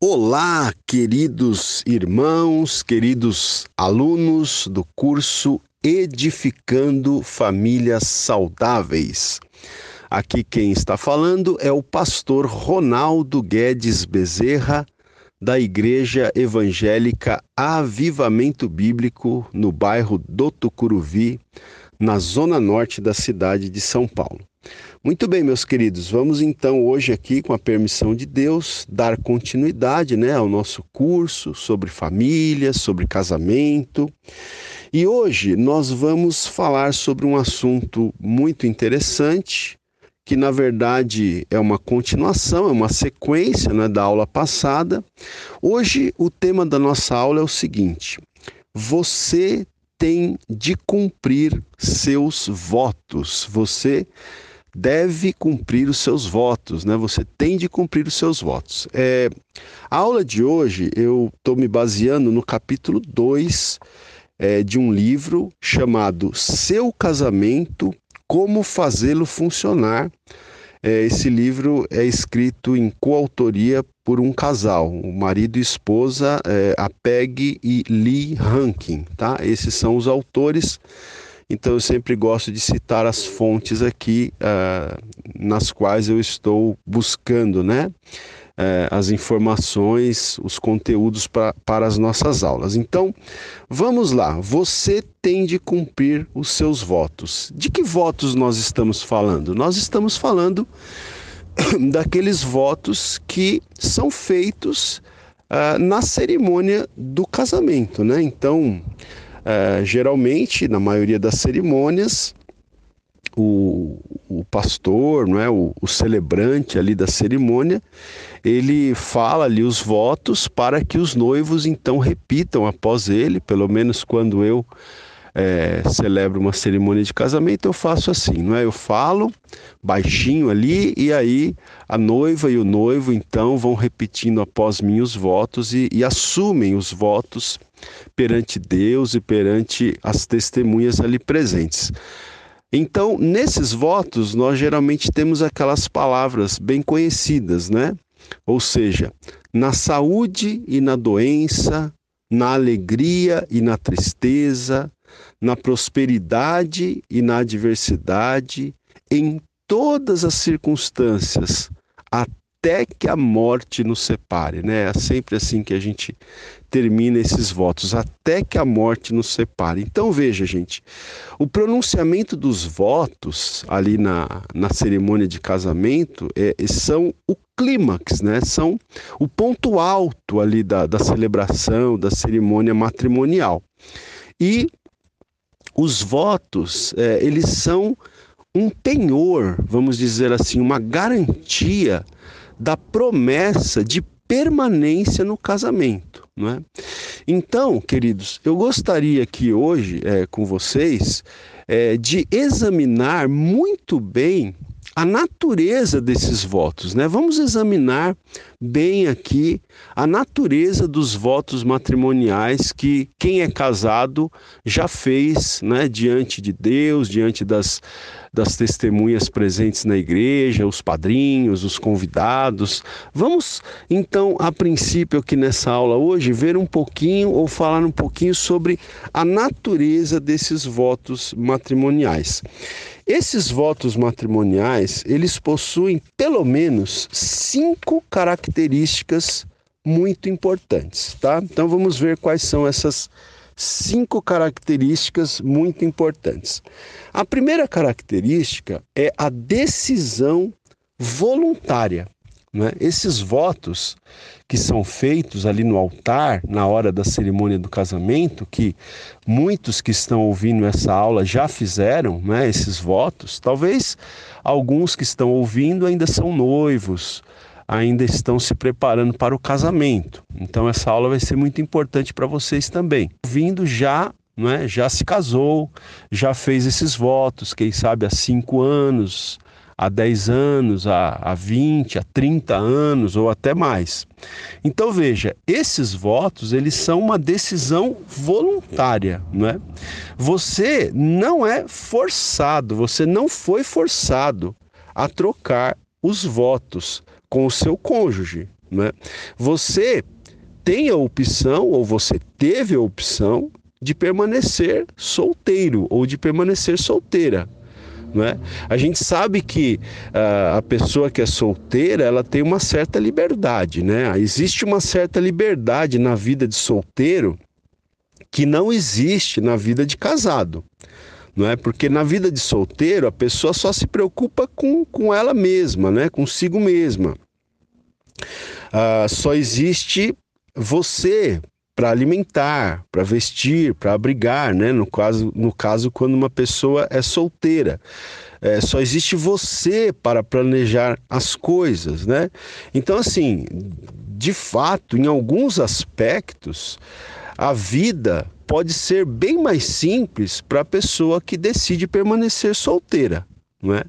Olá, queridos irmãos, queridos alunos do curso Edificando Famílias Saudáveis. Aqui quem está falando é o pastor Ronaldo Guedes Bezerra, da Igreja Evangélica Avivamento Bíblico, no bairro do Tucuruvi, na zona norte da cidade de São Paulo. Muito bem, meus queridos, vamos então hoje aqui, com a permissão de Deus, dar continuidade né, ao nosso curso sobre família, sobre casamento. E hoje nós vamos falar sobre um assunto muito interessante, que na verdade é uma continuação, é uma sequência né, da aula passada. Hoje o tema da nossa aula é o seguinte: você tem de cumprir seus votos. Você deve cumprir os seus votos, né? Você tem de cumprir os seus votos. É, a aula de hoje eu estou me baseando no capítulo 2 é, de um livro chamado Seu Casamento, Como Fazê-lo Funcionar. É, esse livro é escrito em coautoria por um casal, o marido e esposa, é, a Peg e Lee Rankin, tá? Esses são os autores então eu sempre gosto de citar as fontes aqui uh, nas quais eu estou buscando, né? Uh, as informações, os conteúdos pra, para as nossas aulas. Então, vamos lá. Você tem de cumprir os seus votos. De que votos nós estamos falando? Nós estamos falando daqueles votos que são feitos uh, na cerimônia do casamento, né? Então, é, geralmente, na maioria das cerimônias, o, o pastor, não é, o, o, celebrante ali da cerimônia, ele fala ali os votos para que os noivos então repitam após ele, pelo menos quando eu é, celebro uma cerimônia de casamento, eu faço assim, não é? Eu falo baixinho ali e aí a noiva e o noivo então vão repetindo após mim os votos e, e assumem os votos perante Deus e perante as testemunhas ali presentes. Então, nesses votos, nós geralmente temos aquelas palavras bem conhecidas, né? Ou seja, na saúde e na doença, na alegria e na tristeza, na prosperidade e na adversidade, em todas as circunstâncias, até que a morte nos separe, né? É sempre assim que a gente termina esses votos, até que a morte nos separe. Então veja, gente, o pronunciamento dos votos ali na, na cerimônia de casamento é, são o clímax, né? São o ponto alto ali da, da celebração, da cerimônia matrimonial. E os votos, é, eles são um penhor, vamos dizer assim, uma garantia da promessa de permanência no casamento, não é? Então, queridos, eu gostaria aqui hoje é, com vocês é, de examinar muito bem a natureza desses votos, né? Vamos examinar bem aqui a natureza dos votos matrimoniais que quem é casado já fez, né, diante de Deus, diante das das testemunhas presentes na igreja, os padrinhos, os convidados. Vamos então, a princípio aqui nessa aula hoje, ver um pouquinho ou falar um pouquinho sobre a natureza desses votos matrimoniais. Esses votos matrimoniais, eles possuem pelo menos cinco características muito importantes, tá? Então vamos ver quais são essas cinco características muito importantes. A primeira característica é a decisão voluntária. Né? Esses votos que são feitos ali no altar, na hora da cerimônia do casamento, que muitos que estão ouvindo essa aula já fizeram né, esses votos, talvez alguns que estão ouvindo ainda são noivos, ainda estão se preparando para o casamento. Então essa aula vai ser muito importante para vocês também. Vindo já, não é? Já se casou, já fez esses votos, quem sabe há cinco anos, há 10 anos, há, há 20, há 30 anos ou até mais. Então veja, esses votos, eles são uma decisão voluntária, não é? Você não é forçado, você não foi forçado a trocar os votos com o seu cônjuge. Né? Você tem a opção, ou você teve a opção, de permanecer solteiro ou de permanecer solteira. Né? A gente sabe que uh, a pessoa que é solteira ela tem uma certa liberdade, né? Existe uma certa liberdade na vida de solteiro que não existe na vida de casado, não é? Porque na vida de solteiro a pessoa só se preocupa com, com ela mesma, né? Consigo mesma. Uh, só existe você para alimentar, para vestir, para abrigar, né? No caso, no caso quando uma pessoa é solteira. É, só existe você para planejar as coisas, né? Então, assim, de fato, em alguns aspectos, a vida pode ser bem mais simples para a pessoa que decide permanecer solteira, não é?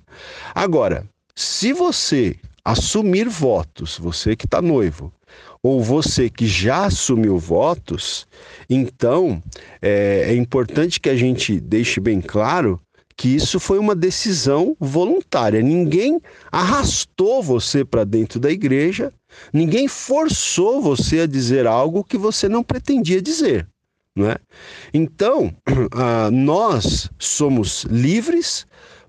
Agora, se você assumir votos, você que está noivo, ou você que já assumiu votos, então é, é importante que a gente deixe bem claro que isso foi uma decisão voluntária. Ninguém arrastou você para dentro da igreja, ninguém forçou você a dizer algo que você não pretendia dizer. Não é? Então, ah, nós somos livres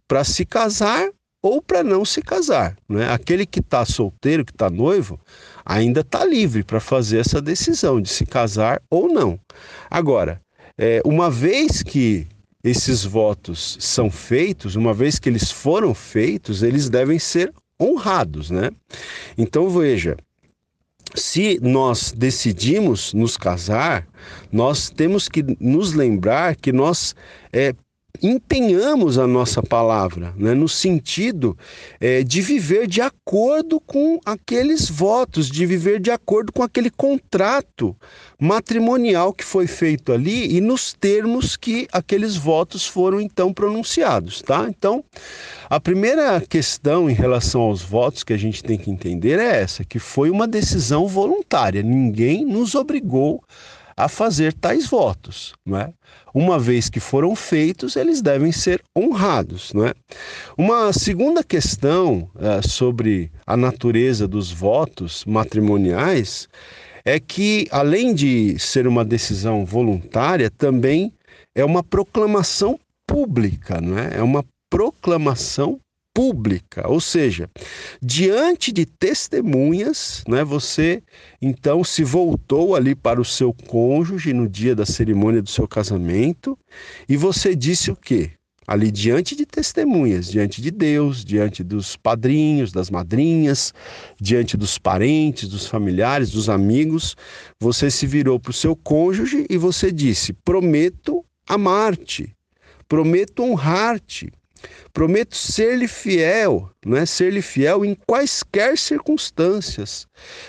para se casar ou para não se casar. Né? Aquele que está solteiro, que está noivo, ainda está livre para fazer essa decisão de se casar ou não. Agora, é, uma vez que esses votos são feitos, uma vez que eles foram feitos, eles devem ser honrados, né? Então veja, se nós decidimos nos casar, nós temos que nos lembrar que nós é, empenhamos a nossa palavra, né, no sentido é, de viver de acordo com aqueles votos, de viver de acordo com aquele contrato matrimonial que foi feito ali e nos termos que aqueles votos foram então pronunciados, tá? Então, a primeira questão em relação aos votos que a gente tem que entender é essa, que foi uma decisão voluntária, ninguém nos obrigou a fazer tais votos, não é? Uma vez que foram feitos, eles devem ser honrados, não é? Uma segunda questão é, sobre a natureza dos votos matrimoniais é que, além de ser uma decisão voluntária, também é uma proclamação pública, não é? É uma proclamação pública, ou seja, diante de testemunhas, né, você então se voltou ali para o seu cônjuge no dia da cerimônia do seu casamento e você disse o quê? Ali diante de testemunhas, diante de Deus, diante dos padrinhos, das madrinhas, diante dos parentes, dos familiares, dos amigos, você se virou para o seu cônjuge e você disse: Prometo amar-te, prometo honrar-te, Prometo ser-lhe fiel, não é? Ser-lhe fiel em quaisquer circunstâncias,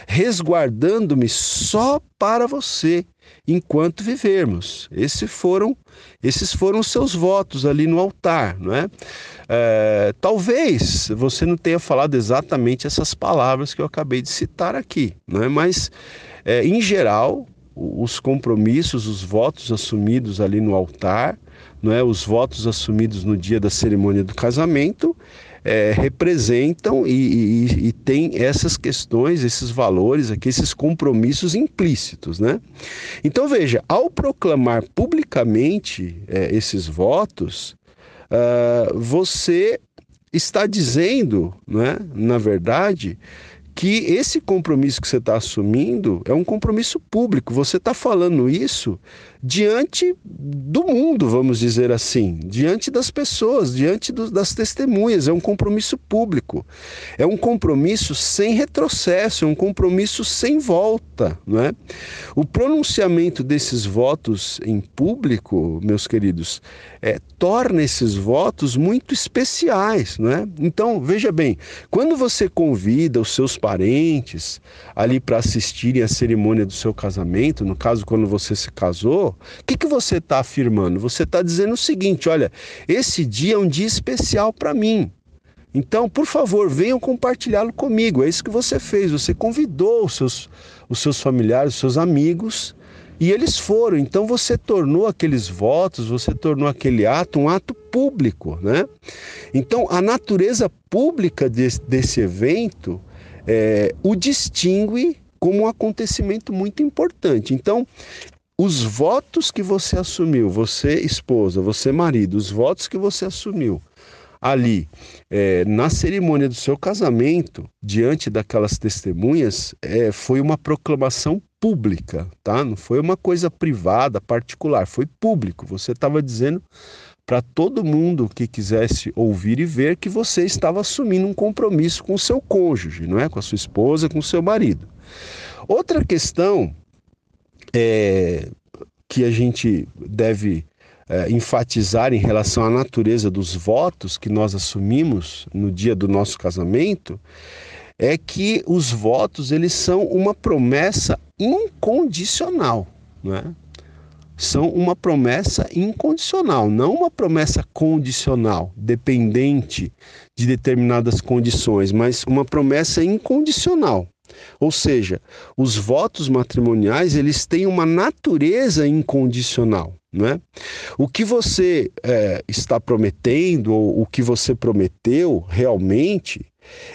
resguardando-me só para você enquanto vivermos. Esses foram, esses foram seus votos ali no altar, não é? é? Talvez você não tenha falado exatamente essas palavras que eu acabei de citar aqui, não é? Mas é, em geral os compromissos, os votos assumidos ali no altar, não é, os votos assumidos no dia da cerimônia do casamento é, representam e, e, e tem essas questões, esses valores aqui, esses compromissos implícitos, né? Então veja, ao proclamar publicamente é, esses votos, uh, você está dizendo, né, na verdade, que esse compromisso que você está assumindo é um compromisso público. Você está falando isso diante do mundo, vamos dizer assim, diante das pessoas, diante do, das testemunhas. É um compromisso público. É um compromisso sem retrocesso, é um compromisso sem volta. Não é? O pronunciamento desses votos em público, meus queridos, é, torna esses votos muito especiais. Não é? Então, veja bem, quando você convida os seus parentes ali para assistirem à cerimônia do seu casamento, no caso, quando você se casou, o que, que você está afirmando? Você está dizendo o seguinte: olha, esse dia é um dia especial para mim. Então, por favor, venham compartilhá-lo comigo. É isso que você fez. Você convidou os seus, os seus familiares, os seus amigos, e eles foram. Então, você tornou aqueles votos, você tornou aquele ato um ato público, né? Então, a natureza pública desse, desse evento é, o distingue como um acontecimento muito importante. Então, os votos que você assumiu, você esposa, você marido, os votos que você assumiu ali é, na cerimônia do seu casamento, diante daquelas testemunhas, é, foi uma proclamação pública, tá? Não foi uma coisa privada, particular, foi público. Você estava dizendo para todo mundo que quisesse ouvir e ver que você estava assumindo um compromisso com o seu cônjuge, não é? Com a sua esposa, com o seu marido. Outra questão é, que a gente deve é, enfatizar em relação à natureza dos votos que nós assumimos no dia do nosso casamento é que os votos eles são uma promessa incondicional, não é? São uma promessa incondicional, não uma promessa condicional, dependente de determinadas condições, mas uma promessa incondicional. Ou seja, os votos matrimoniais eles têm uma natureza incondicional. Né? O que você é, está prometendo, ou o que você prometeu realmente,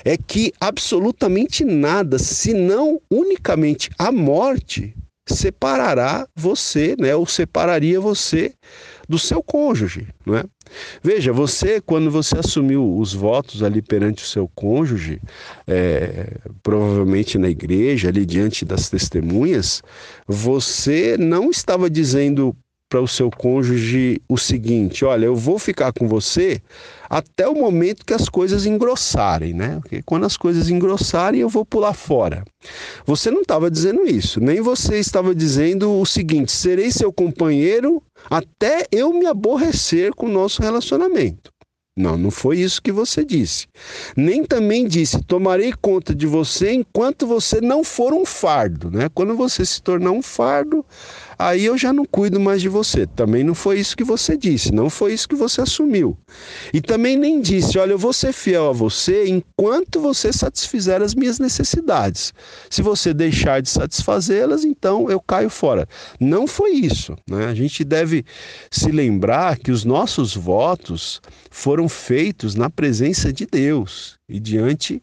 é que absolutamente nada, senão unicamente a morte, separará você, né, ou separaria você do seu cônjuge, não é? Veja, você quando você assumiu os votos ali perante o seu cônjuge, é, provavelmente na igreja ali diante das testemunhas, você não estava dizendo para o seu cônjuge o seguinte: olha, eu vou ficar com você até o momento que as coisas engrossarem, né? Porque quando as coisas engrossarem, eu vou pular fora. Você não estava dizendo isso, nem você estava dizendo o seguinte: serei seu companheiro até eu me aborrecer com o nosso relacionamento. Não, não foi isso que você disse. Nem também disse: tomarei conta de você enquanto você não for um fardo, né? Quando você se tornar um fardo, aí eu já não cuido mais de você. Também não foi isso que você disse, não foi isso que você assumiu. E também nem disse: olha, eu vou ser fiel a você enquanto você satisfizer as minhas necessidades. Se você deixar de satisfazê-las, então eu caio fora. Não foi isso. Né? A gente deve se lembrar que os nossos votos foram feitos na presença de Deus e diante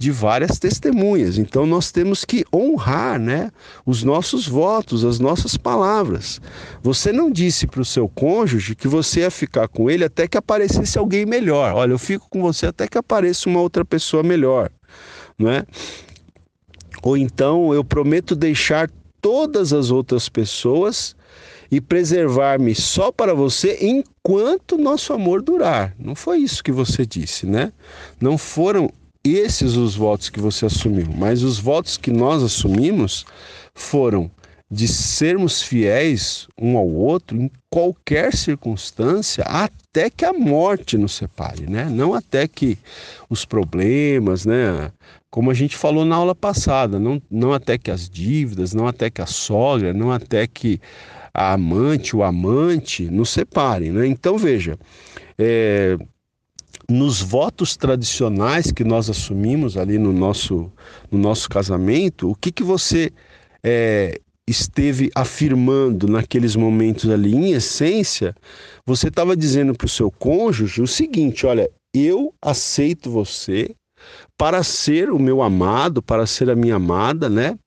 de várias testemunhas. Então nós temos que honrar, né, os nossos votos, as nossas palavras. Você não disse para o seu cônjuge que você ia ficar com ele até que aparecesse alguém melhor. Olha, eu fico com você até que apareça uma outra pessoa melhor, não é? Ou então eu prometo deixar todas as outras pessoas e preservar-me só para você enquanto nosso amor durar. Não foi isso que você disse, né? Não foram esses os votos que você assumiu, mas os votos que nós assumimos foram de sermos fiéis um ao outro em qualquer circunstância, até que a morte nos separe, né? Não até que os problemas, né? Como a gente falou na aula passada, não, não até que as dívidas, não até que a sogra, não até que a amante, o amante nos separem, né? Então veja, é, nos votos tradicionais que nós assumimos ali no nosso, no nosso casamento, o que, que você é, esteve afirmando naqueles momentos ali? Em essência, você estava dizendo para o seu cônjuge o seguinte: olha, eu aceito você para ser o meu amado, para ser a minha amada, né?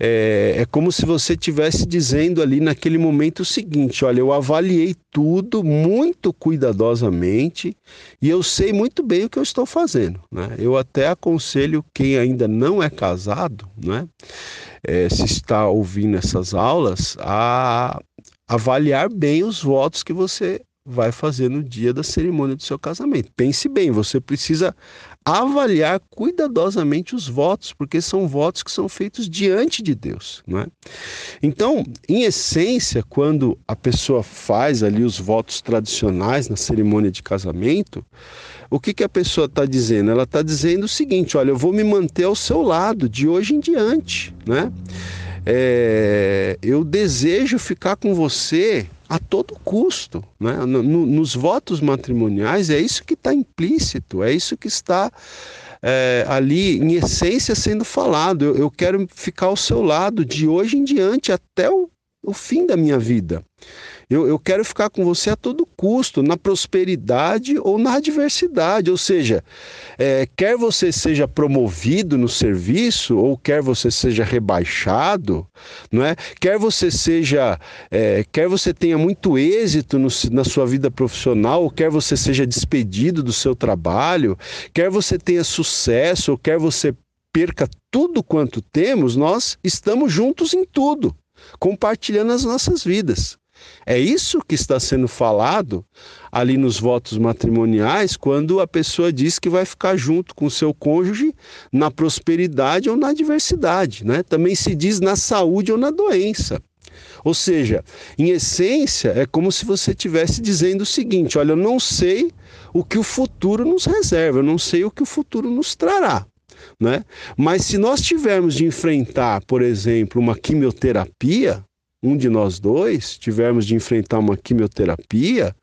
É, é como se você estivesse dizendo ali naquele momento o seguinte: olha, eu avaliei tudo muito cuidadosamente e eu sei muito bem o que eu estou fazendo, né? Eu até aconselho quem ainda não é casado, né? É, se está ouvindo essas aulas, a avaliar bem os votos que você vai fazer no dia da cerimônia do seu casamento. Pense bem, você precisa avaliar cuidadosamente os votos, porque são votos que são feitos diante de Deus, não é? Então, em essência, quando a pessoa faz ali os votos tradicionais na cerimônia de casamento, o que, que a pessoa está dizendo? Ela está dizendo o seguinte: olha, eu vou me manter ao seu lado de hoje em diante, né? É, eu desejo ficar com você a todo custo. Né? No, no, nos votos matrimoniais é isso que está implícito, é isso que está é, ali em essência sendo falado. Eu, eu, quero ficar ao seu lado de hoje em diante até o o fim da minha vida. Eu, eu quero ficar com você a todo custo, na prosperidade ou na adversidade. Ou seja, é, quer você seja promovido no serviço ou quer você seja rebaixado, não é? Quer você seja, é, quer você tenha muito êxito no, na sua vida profissional, ou quer você seja despedido do seu trabalho, quer você tenha sucesso ou quer você perca tudo quanto temos, nós estamos juntos em tudo, compartilhando as nossas vidas. É isso que está sendo falado ali nos votos matrimoniais, quando a pessoa diz que vai ficar junto com o seu cônjuge na prosperidade ou na adversidade. Né? Também se diz na saúde ou na doença. Ou seja, em essência, é como se você estivesse dizendo o seguinte: olha, eu não sei o que o futuro nos reserva, eu não sei o que o futuro nos trará. Né? Mas se nós tivermos de enfrentar, por exemplo, uma quimioterapia, um de nós dois tivermos de enfrentar uma quimioterapia,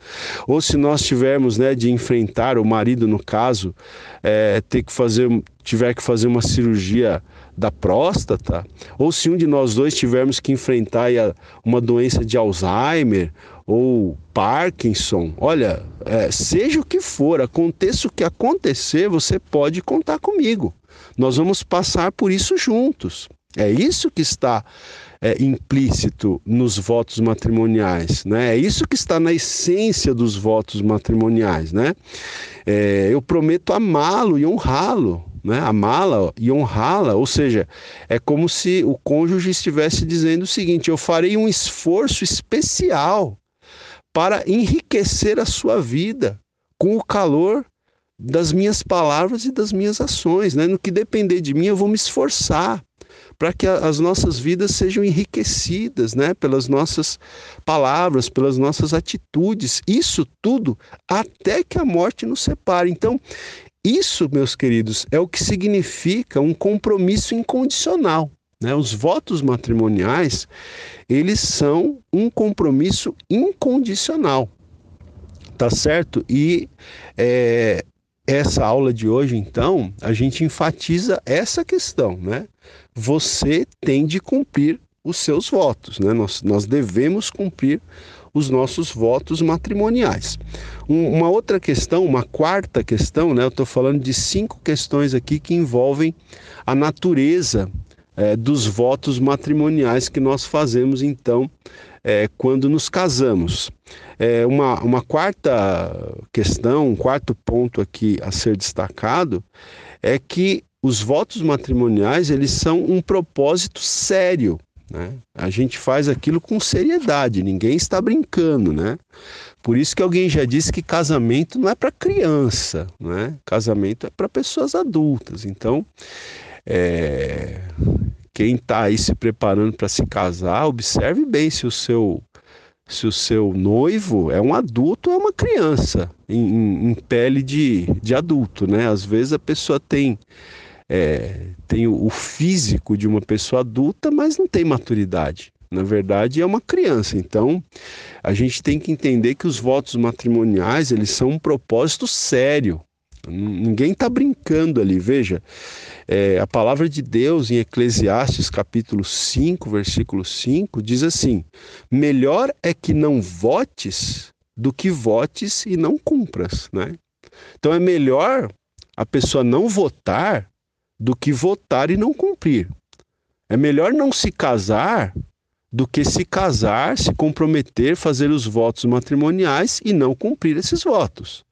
ou se nós tivermos né, de enfrentar, o marido no caso, é, ter que fazer, tiver que fazer uma cirurgia da próstata, ou se um de nós dois tivermos que enfrentar uma doença de Alzheimer ou Parkinson, olha, é, seja o que for, aconteça o que acontecer, você pode contar comigo. Nós vamos passar por isso juntos. É isso que está é, implícito nos votos matrimoniais, né? É isso que está na essência dos votos matrimoniais, né? É, eu prometo amá-lo e honrá-lo, né? Amá-la e honrá-la, ou seja, é como se o cônjuge estivesse dizendo o seguinte: eu farei um esforço especial para enriquecer a sua vida com o calor das minhas palavras e das minhas ações, né? No que depender de mim, eu vou me esforçar para que as nossas vidas sejam enriquecidas, né, pelas nossas palavras, pelas nossas atitudes. Isso tudo até que a morte nos separe. Então, isso, meus queridos, é o que significa um compromisso incondicional. Né? Os votos matrimoniais, eles são um compromisso incondicional, tá certo? E é, essa aula de hoje, então, a gente enfatiza essa questão, né? você tem de cumprir os seus votos, né? Nós, nós devemos cumprir os nossos votos matrimoniais. Um, uma outra questão, uma quarta questão, né? Eu estou falando de cinco questões aqui que envolvem a natureza é, dos votos matrimoniais que nós fazemos, então, é, quando nos casamos. É, uma, uma quarta questão, um quarto ponto aqui a ser destacado é que os votos matrimoniais eles são um propósito sério. Né? A gente faz aquilo com seriedade, ninguém está brincando, né? Por isso que alguém já disse que casamento não é para criança, né? Casamento é para pessoas adultas. Então, é... quem está aí se preparando para se casar, observe bem se o seu se o seu noivo é um adulto ou é uma criança em, em, pele de, de adulto, né? Às vezes a pessoa tem é, tem o, o físico de uma pessoa adulta, mas não tem maturidade. Na verdade, é uma criança. Então, a gente tem que entender que os votos matrimoniais eles são um propósito sério. Ninguém está brincando ali. Veja, é, a palavra de Deus em Eclesiastes capítulo 5, versículo 5, diz assim: Melhor é que não votes do que votes e não cumpras. Né? Então é melhor a pessoa não votar do que votar e não cumprir. É melhor não se casar do que se casar, se comprometer, fazer os votos matrimoniais e não cumprir esses votos.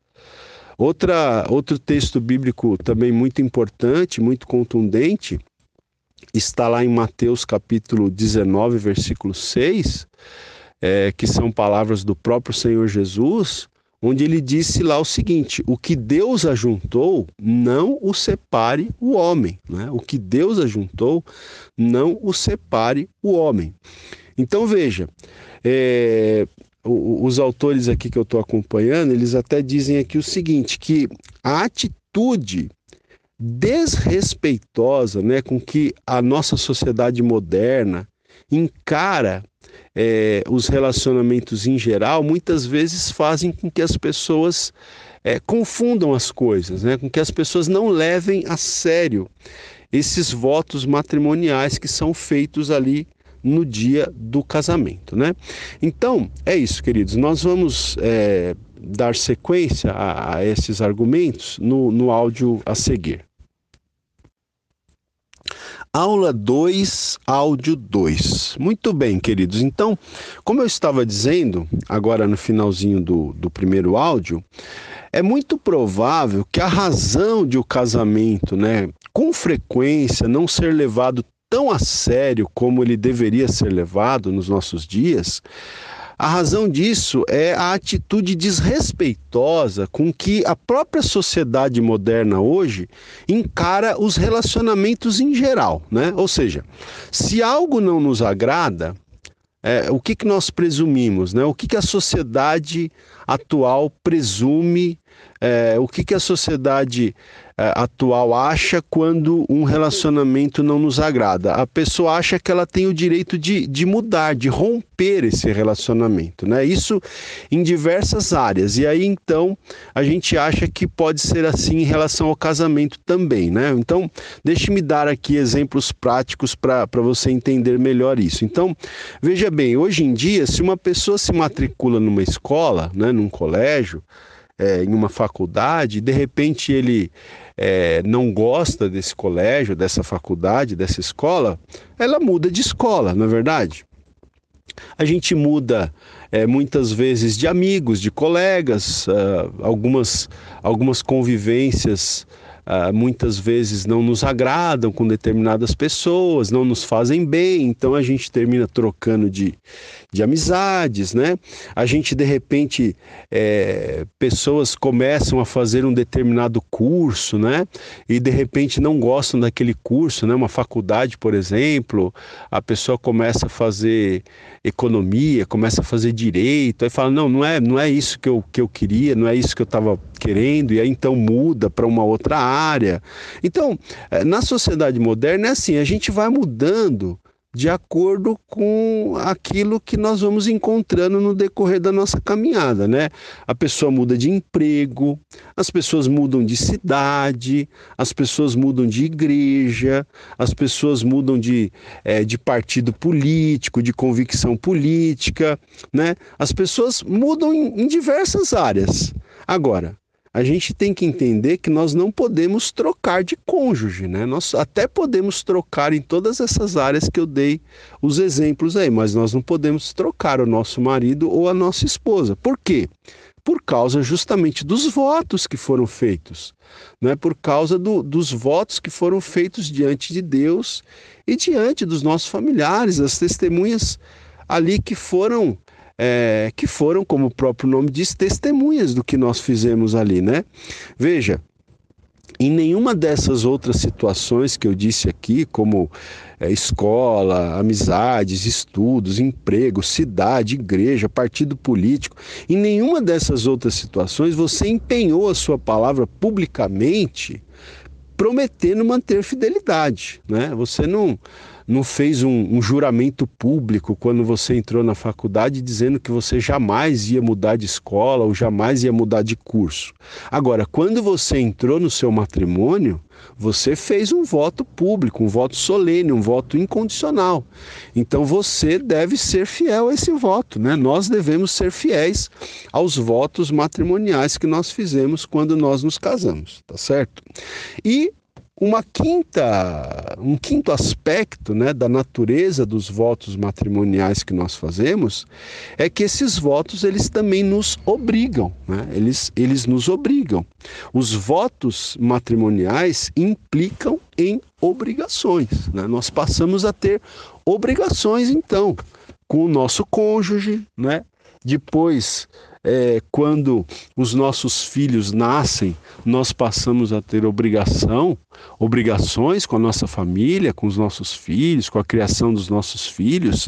Outra, outro texto bíblico também muito importante, muito contundente, está lá em Mateus capítulo 19, versículo 6, é, que são palavras do próprio Senhor Jesus, onde ele disse lá o seguinte: o que Deus ajuntou, não o separe o homem. Né? O que Deus ajuntou, não o separe o homem. Então veja, é, os autores aqui que eu estou acompanhando, eles até dizem aqui o seguinte: que a atitude desrespeitosa né, com que a nossa sociedade moderna encara é, os relacionamentos em geral, muitas vezes fazem com que as pessoas é, confundam as coisas, né? com que as pessoas não levem a sério esses votos matrimoniais que são feitos ali no dia do casamento, né? Então, é isso, queridos. Nós vamos é, dar sequência a, a esses argumentos no, no áudio a seguir. Aula 2, áudio 2. Muito bem, queridos. Então, como eu estava dizendo, agora no finalzinho do, do primeiro áudio, é muito provável que a razão de o casamento, né, com frequência, não ser levado tão a sério como ele deveria ser levado nos nossos dias, a razão disso é a atitude desrespeitosa com que a própria sociedade moderna hoje encara os relacionamentos em geral, né? Ou seja, se algo não nos agrada, é, o que, que nós presumimos, né? O que, que a sociedade atual presume, é, o que, que a sociedade é, atual acha quando um relacionamento não nos agrada. A pessoa acha que ela tem o direito de, de mudar, de romper esse relacionamento, né? Isso em diversas áreas. E aí então a gente acha que pode ser assim em relação ao casamento também, né? Então, deixe-me dar aqui exemplos práticos para você entender melhor isso. Então, veja bem, hoje em dia, se uma pessoa se matricula numa escola, né, num colégio, é, em uma faculdade, de repente ele é, não gosta desse colégio, dessa faculdade, dessa escola, ela muda de escola, não é verdade? A gente muda é, muitas vezes de amigos, de colegas, uh, algumas, algumas convivências uh, muitas vezes não nos agradam com determinadas pessoas, não nos fazem bem, então a gente termina trocando de, de amizades, né? A gente de repente é, pessoas começam a fazer um determinado curso, né? E de repente não gostam daquele curso, né? Uma faculdade, por exemplo, a pessoa começa a fazer economia, começa a fazer direito, aí fala não, não é, não é isso que eu, que eu queria, não é isso que eu estava querendo, e aí então muda para uma outra área. Então, eh, na sociedade moderna é assim, a gente vai mudando de acordo com aquilo que nós vamos encontrando no decorrer da nossa caminhada, né? A pessoa muda de emprego, as pessoas mudam de cidade, as pessoas mudam de igreja, as pessoas mudam de, é, de partido político, de convicção política, né? As pessoas mudam em, em diversas áreas. Agora, a gente tem que entender que nós não podemos trocar de cônjuge, né? Nós até podemos trocar em todas essas áreas que eu dei os exemplos aí, mas nós não podemos trocar o nosso marido ou a nossa esposa. Por quê? Por causa justamente dos votos que foram feitos, não é por causa do, dos votos que foram feitos diante de Deus e diante dos nossos familiares, das testemunhas ali que foram é, que foram, como o próprio nome diz, testemunhas do que nós fizemos ali, né? Veja, em nenhuma dessas outras situações que eu disse aqui, como é, escola, amizades, estudos, emprego, cidade, igreja, partido político, em nenhuma dessas outras situações você empenhou a sua palavra publicamente prometendo manter fidelidade, né? Você não não fez um, um, juramento público quando você entrou na faculdade dizendo que você jamais ia mudar de escola ou jamais ia mudar de curso. Agora, quando você entrou no seu matrimônio, você fez um voto público, um voto solene, um voto incondicional. Então você deve ser fiel a esse voto, né? Nós devemos ser fiéis aos votos matrimoniais que nós fizemos quando nós nos casamos, tá certo? E uma quinta, um quinto aspecto né, da natureza dos votos matrimoniais que nós fazemos é que esses votos eles também nos obrigam, né? eles, eles nos obrigam. Os votos matrimoniais implicam em obrigações. Né? Nós passamos a ter obrigações, então, com o nosso cônjuge, né? depois é, quando os nossos filhos nascem, nós passamos a ter obrigação, obrigações com a nossa família, com os nossos filhos, com a criação dos nossos filhos.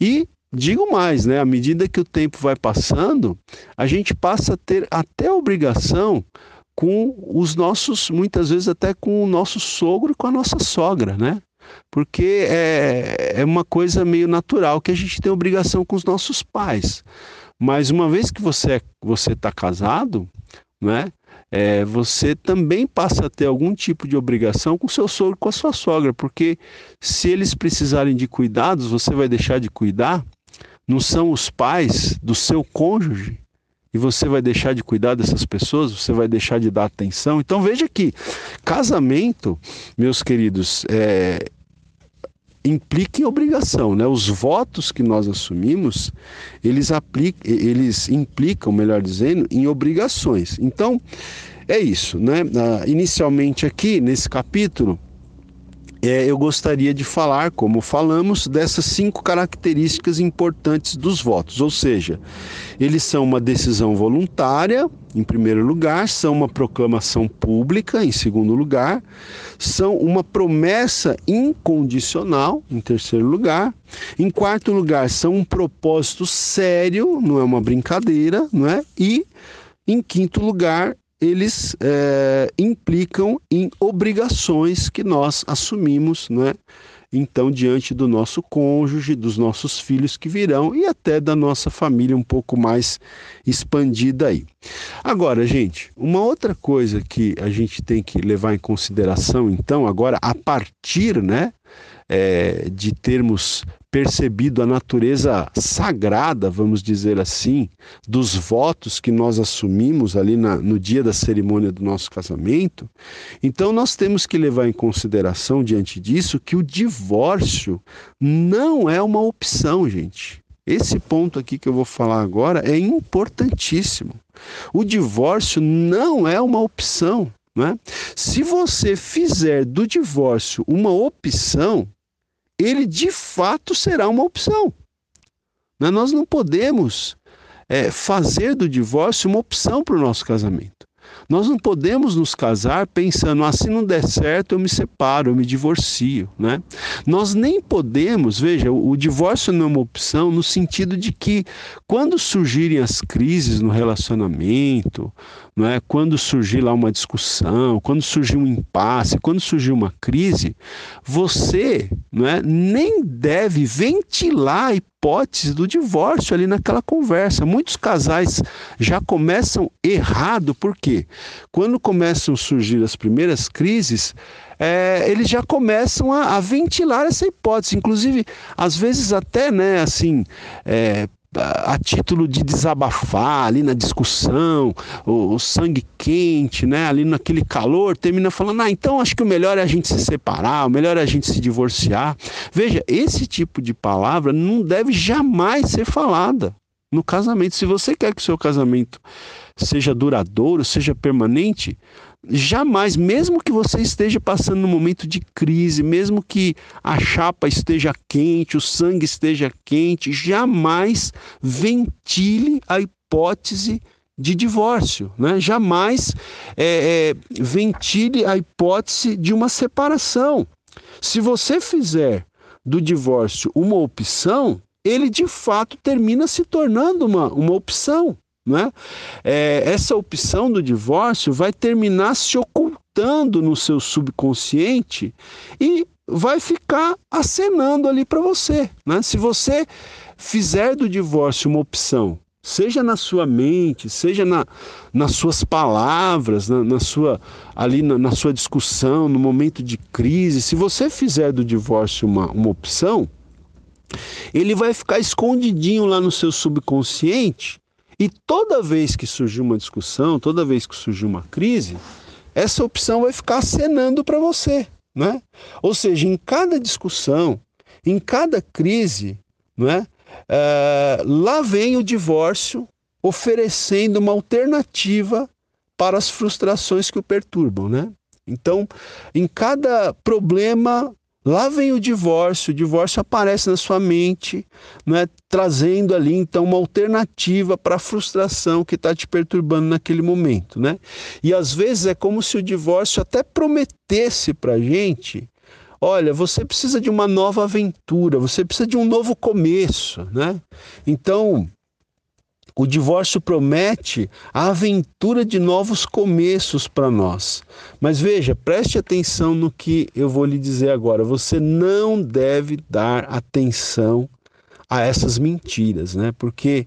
E digo mais, né? À medida que o tempo vai passando, a gente passa a ter até obrigação com os nossos, muitas vezes até com o nosso sogro e com a nossa sogra, né? Porque é, é uma coisa meio natural que a gente tem obrigação com os nossos pais. Mas uma vez que você você está casado, né? é, você também passa a ter algum tipo de obrigação com seu sogro, com a sua sogra, porque se eles precisarem de cuidados, você vai deixar de cuidar. Não são os pais do seu cônjuge e você vai deixar de cuidar dessas pessoas, você vai deixar de dar atenção. Então veja que casamento, meus queridos, é, implica em obrigação, né? Os votos que nós assumimos, eles, aplicam, eles implicam, melhor dizendo, em obrigações. Então, é isso, né? Ah, inicialmente aqui, nesse capítulo, é, eu gostaria de falar, como falamos, dessas cinco características importantes dos votos, ou seja, eles são uma decisão voluntária, em primeiro lugar, são uma proclamação pública, em segundo lugar, são uma promessa incondicional, em terceiro lugar, em quarto lugar, são um propósito sério, não é uma brincadeira, não é? E em quinto lugar, eles é, implicam em obrigações que nós assumimos, não é? Então, diante do nosso cônjuge, dos nossos filhos que virão e até da nossa família um pouco mais expandida aí. Agora, gente, uma outra coisa que a gente tem que levar em consideração, então, agora a partir, né, é, de termos percebido a natureza sagrada, vamos dizer assim, dos votos que nós assumimos ali na, no dia da cerimônia do nosso casamento, então nós temos que levar em consideração, diante disso, que o divórcio não é uma opção, gente. Esse ponto aqui que eu vou falar agora é importantíssimo. O divórcio não é uma opção. Né? Se você fizer do divórcio uma opção, ele de fato será uma opção. Né? Nós não podemos é, fazer do divórcio uma opção para o nosso casamento. Nós não podemos nos casar pensando, ah, se não der certo, eu me separo, eu me divorcio, né? Nós nem podemos, veja, o, divórcio não é uma opção no sentido de que quando surgirem as crises no relacionamento, não é? Quando surgir lá uma discussão, quando surgir um impasse, quando surgir uma crise, você, não é, nem deve ventilar a hipótese do divórcio ali naquela conversa. Muitos casais já começam errado, porque quando começam a surgir as primeiras crises, é, eles já começam a, a, ventilar essa hipótese, inclusive às vezes até, né, assim, é, a título de desabafar ali na discussão, o, o, sangue quente, né, ali naquele calor, termina falando: "Ah, então acho que o melhor é a gente se separar, o melhor é a gente se divorciar". Veja, esse tipo de palavra não deve jamais ser falada no casamento. Se você quer que o seu casamento seja duradouro, seja permanente, jamais, mesmo que você esteja passando um momento de crise, mesmo que a chapa esteja quente, o sangue esteja quente, jamais ventile a hipótese de divórcio, né? jamais é, é, ventile a hipótese de uma separação. Se você fizer do divórcio uma opção, ele de fato termina se tornando uma, uma opção. Né? É, essa opção do divórcio vai terminar se ocultando no seu subconsciente e vai ficar acenando ali para você. Né? Se você fizer do divórcio uma opção, seja na sua mente, seja na, nas suas palavras, na, na sua ali na, na, sua discussão, no momento de crise, se você fizer do divórcio uma, uma opção, ele vai ficar escondidinho lá no seu subconsciente e toda vez que surgir uma discussão, toda vez que surgir uma crise, essa opção vai ficar acenando para você, né? Ou seja, em cada discussão, em cada crise, né? É, lá vem o divórcio oferecendo uma alternativa para as frustrações que o perturbam, né? Então, em cada problema Lá vem o divórcio, o divórcio aparece na sua mente, né, trazendo ali então uma alternativa para a frustração que está te perturbando naquele momento. Né? E às vezes é como se o divórcio até prometesse para a gente: olha, você precisa de uma nova aventura, você precisa de um novo começo. Né? Então, o divórcio promete a aventura de novos começos para nós. Mas veja, preste atenção no que eu vou lhe dizer agora. Você não deve dar atenção a essas mentiras, né? Porque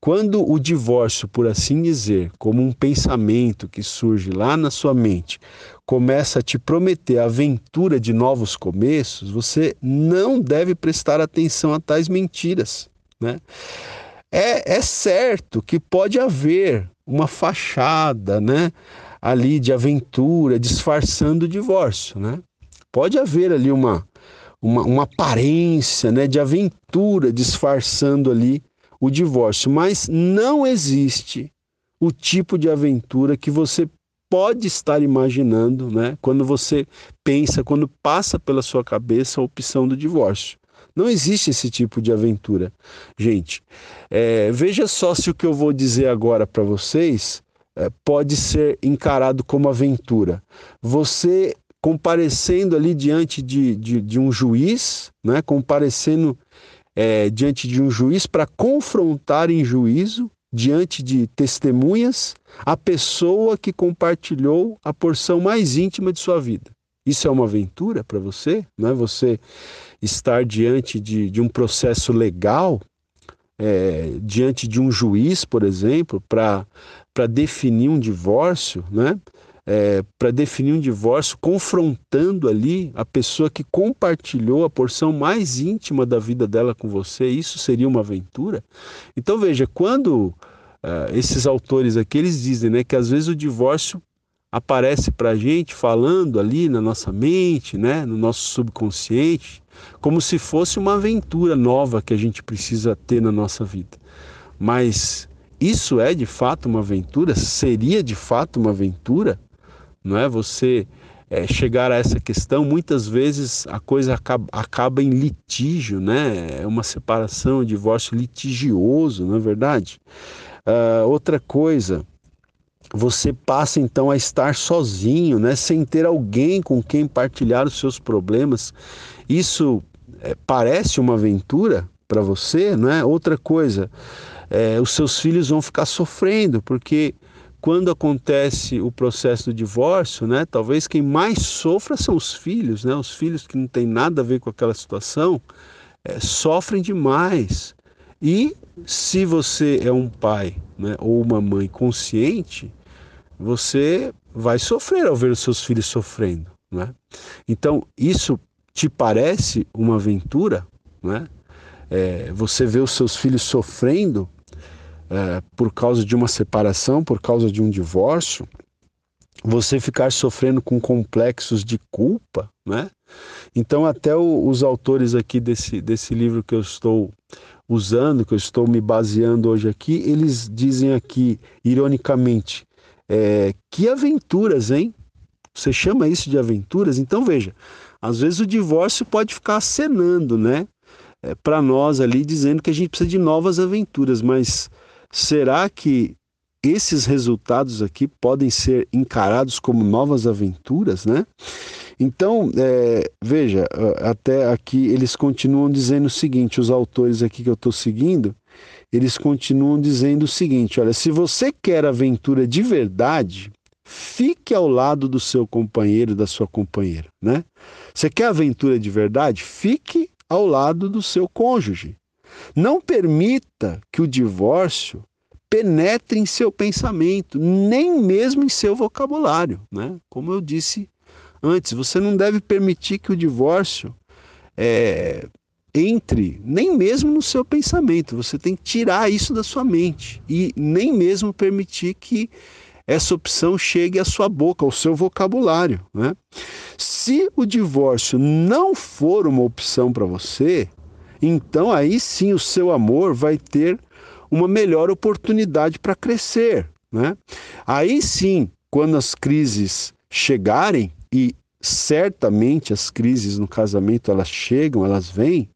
quando o divórcio, por assim dizer, como um pensamento que surge lá na sua mente, começa a te prometer a aventura de novos começos, você não deve prestar atenção a tais mentiras. Né? É, é certo que pode haver uma fachada né, ali de aventura disfarçando o divórcio. Né? Pode haver ali uma, uma, uma aparência né, de aventura disfarçando ali o divórcio, mas não existe o tipo de aventura que você pode estar imaginando, né, quando você pensa, quando passa pela sua cabeça a opção do divórcio. Não existe esse tipo de aventura, gente. É, veja só se o que eu vou dizer agora para vocês é, pode ser encarado como aventura. Você comparecendo ali diante de, de, de um juiz, né, comparecendo é, diante de um juiz para confrontar em juízo, diante de testemunhas, a pessoa que compartilhou a porção mais íntima de sua vida. Isso é uma aventura para você? Não é você estar diante de, de um processo legal, é, diante de um juiz, por exemplo, para definir um divórcio, né? é, para definir um divórcio, confrontando ali a pessoa que compartilhou a porção mais íntima da vida dela com você, isso seria uma aventura? Então veja, quando uh, esses autores aqui eles dizem né, que às vezes o divórcio aparece para a gente falando ali na nossa mente, né, no nosso subconsciente, como se fosse uma aventura nova que a gente precisa ter na nossa vida. Mas isso é de fato uma aventura? Seria de fato uma aventura? não é? Você é, chegar a essa questão, muitas vezes a coisa acaba, acaba em litígio, né? É uma separação, um divórcio litigioso, não é verdade? Uh, outra coisa, você passa então a estar sozinho, né? Sem ter alguém com quem partilhar os seus problemas. Isso é, parece uma aventura para você, não é? Outra coisa, é, os seus filhos vão ficar sofrendo porque quando acontece o processo do divórcio, né, talvez quem mais sofra são os filhos, né, os filhos que não têm nada a ver com aquela situação, é, sofrem demais. E se você é um pai né, ou uma mãe consciente, você vai sofrer ao ver os seus filhos sofrendo. Né? Então, isso te parece uma aventura? Né? É, você vê os seus filhos sofrendo é, por causa de uma separação, por causa de um divórcio, você ficar sofrendo com complexos de culpa, né? Então até o, os autores aqui desse, desse livro que eu estou usando, que eu estou me baseando hoje aqui, eles dizem aqui, ironicamente, é, que aventuras, hein? Você chama isso de aventuras? Então veja, às vezes o divórcio pode ficar acenando, né? É, para nós ali, dizendo que a gente precisa de novas aventuras, mas Será que esses resultados aqui podem ser encarados como novas aventuras, né? Então, é, veja, até aqui eles continuam dizendo o seguinte: os autores aqui que eu estou seguindo, eles continuam dizendo o seguinte: olha, se você quer aventura de verdade, fique ao lado do seu companheiro, da sua companheira, né? Você quer aventura de verdade? Fique ao lado do seu cônjuge. Não permita que o divórcio penetre em seu pensamento, nem mesmo em seu vocabulário. Né? Como eu disse antes, você não deve permitir que o divórcio é, entre nem mesmo no seu pensamento. Você tem que tirar isso da sua mente e nem mesmo permitir que essa opção chegue à sua boca, ao seu vocabulário. Né? Se o divórcio não for uma opção para você, então aí sim o seu amor vai ter uma melhor oportunidade para crescer. Né? Aí sim, quando as crises chegarem, e certamente as crises no casamento elas chegam, elas vêm,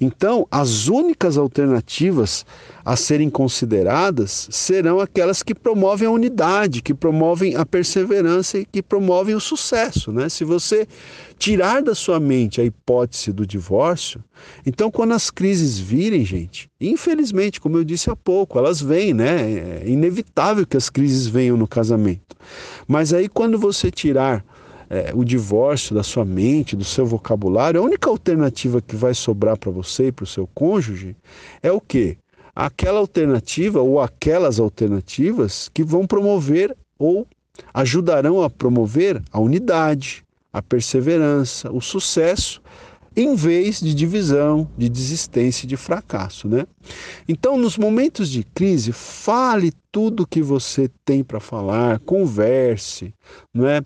então as únicas alternativas a serem consideradas serão aquelas que promovem a unidade, que promovem a perseverança e que promovem o sucesso. Né? Se você tirar da sua mente a hipótese do divórcio, então quando as crises virem, gente, infelizmente, como eu disse há pouco, elas vêm, né? É inevitável que as crises venham no casamento. Mas aí quando você tirar é, o divórcio da sua mente, do seu vocabulário, a única alternativa que vai sobrar para você e para o seu cônjuge é o quê? aquela alternativa ou aquelas alternativas que vão promover ou ajudarão a promover a unidade, a perseverança, o sucesso em vez de divisão, de desistência e de fracasso, né? Então, nos momentos de crise, fale tudo que você tem para falar, converse, não é?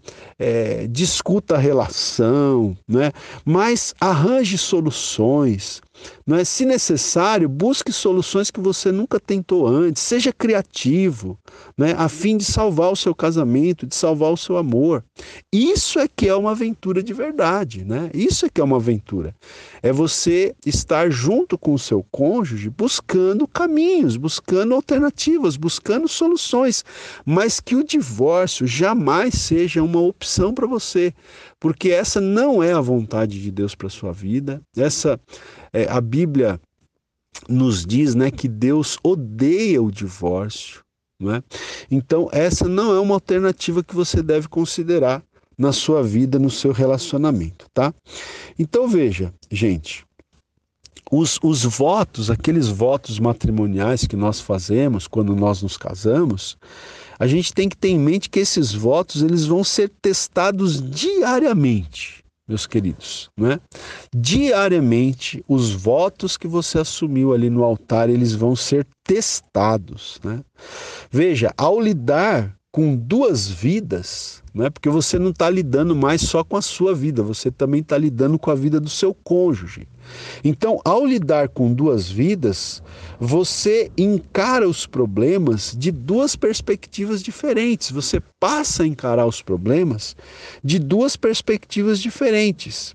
discuta a relação, não é? mas arranje soluções. Não é? Se necessário, busque soluções que você nunca tentou antes, seja criativo, né? a fim de salvar o seu casamento, de salvar o seu amor. Isso é que é uma aventura de verdade, né? Isso é que é uma aventura. É você estar junto com o seu cônjuge buscando caminhos, buscando alternativas, buscando soluções, mas que o divórcio jamais seja uma opção para você, porque essa não é a vontade de Deus para sua vida. Essa é, a Bíblia nos diz, né, que Deus odeia o divórcio, não é? Então essa não é uma alternativa que você deve considerar na sua vida, no seu relacionamento, tá? Então veja, gente, os, os votos, aqueles votos matrimoniais que nós fazemos quando nós nos casamos, a gente tem que ter em mente que esses votos eles vão ser testados diariamente, meus queridos, né? Diariamente, os votos que você assumiu ali no altar, eles vão ser testados, né? Veja, ao lidar com duas vidas, né? porque você não está lidando mais só com a sua vida, você também está lidando com a vida do seu cônjuge. Então, ao lidar com duas vidas, você encara os problemas de duas perspectivas diferentes. Você passa a encarar os problemas de duas perspectivas diferentes.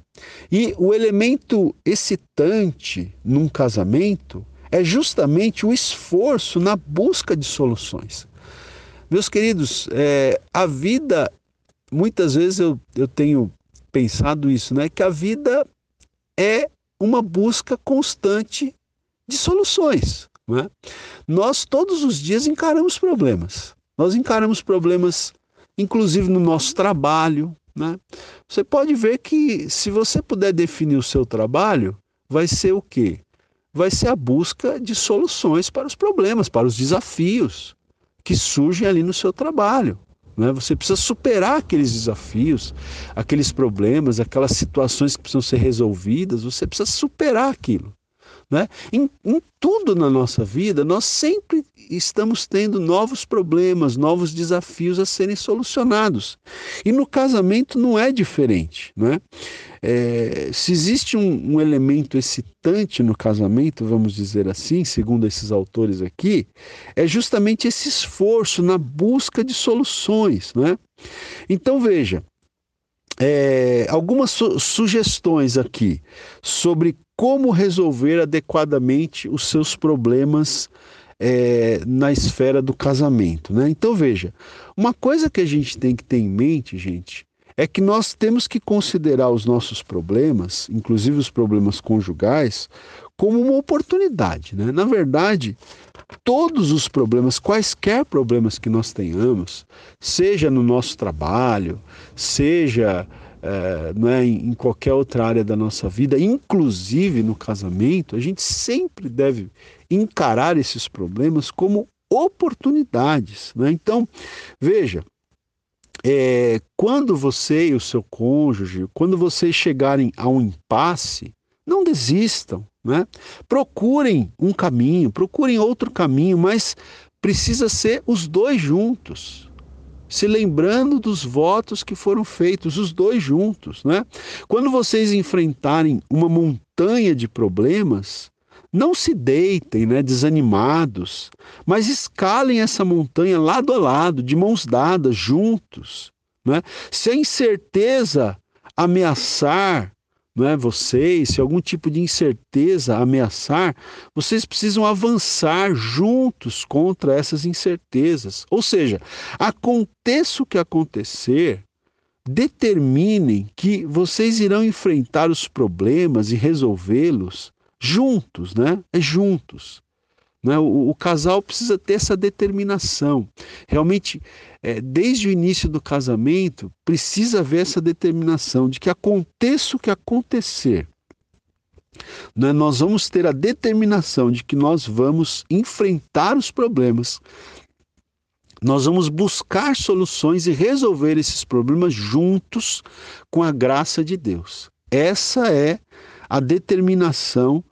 E o elemento excitante num casamento é justamente o esforço na busca de soluções. Meus queridos, é, a vida, muitas vezes eu, eu tenho pensado isso, né? Que a vida é uma busca constante de soluções. Né? Nós todos os dias encaramos problemas. Nós encaramos problemas, inclusive no nosso trabalho. Né? Você pode ver que se você puder definir o seu trabalho, vai ser o quê? Vai ser a busca de soluções para os problemas, para os desafios que surgem ali no seu trabalho. Né? Você precisa superar aqueles desafios, aqueles problemas, aquelas situações que precisam ser resolvidas, você precisa superar aquilo. Né? Em, em, tudo na nossa vida, nós sempre estamos tendo novos problemas, novos desafios a serem solucionados. E no casamento não é diferente. Né? É, se existe um, um, elemento excitante no casamento, vamos dizer assim, segundo esses autores aqui, é justamente esse esforço na busca de soluções. Né? Então veja, é, algumas su sugestões aqui sobre como resolver adequadamente os seus problemas é, na esfera do casamento. Né? Então veja, uma coisa que a gente tem que ter em mente, gente, é que nós temos que considerar os nossos problemas, inclusive os problemas conjugais, como uma oportunidade. Né? Na verdade, todos os problemas, quaisquer problemas que nós tenhamos, seja no nosso trabalho, seja não é, em qualquer outra área da nossa vida, inclusive no casamento, a gente sempre deve encarar esses problemas como oportunidades. Né? Então, veja, é, quando você e o seu cônjuge, quando vocês chegarem a um impasse, não desistam, né? Procurem um caminho, procurem outro caminho, mas precisa ser os dois juntos, se lembrando dos votos que foram feitos, os dois juntos, né? Quando vocês enfrentarem uma montanha de problemas, não se deitem, né, desanimados, mas escalem essa montanha lado a lado, de mãos dadas, juntos, né? Se a incerteza ameaçar não é, vocês, se algum tipo de incerteza ameaçar, vocês precisam avançar juntos contra essas incertezas. Ou seja, aconteça o que acontecer, determinem que vocês irão enfrentar os problemas e resolvê-los juntos, né? É juntos. Né? O, o, casal precisa ter essa determinação. Realmente, é, desde o início do casamento, precisa haver essa determinação de que aconteça o que acontecer, Né? Nós vamos ter a determinação de que nós vamos enfrentar os problemas, nós vamos buscar soluções e resolver esses problemas juntos com a graça de Deus. Essa é a determinação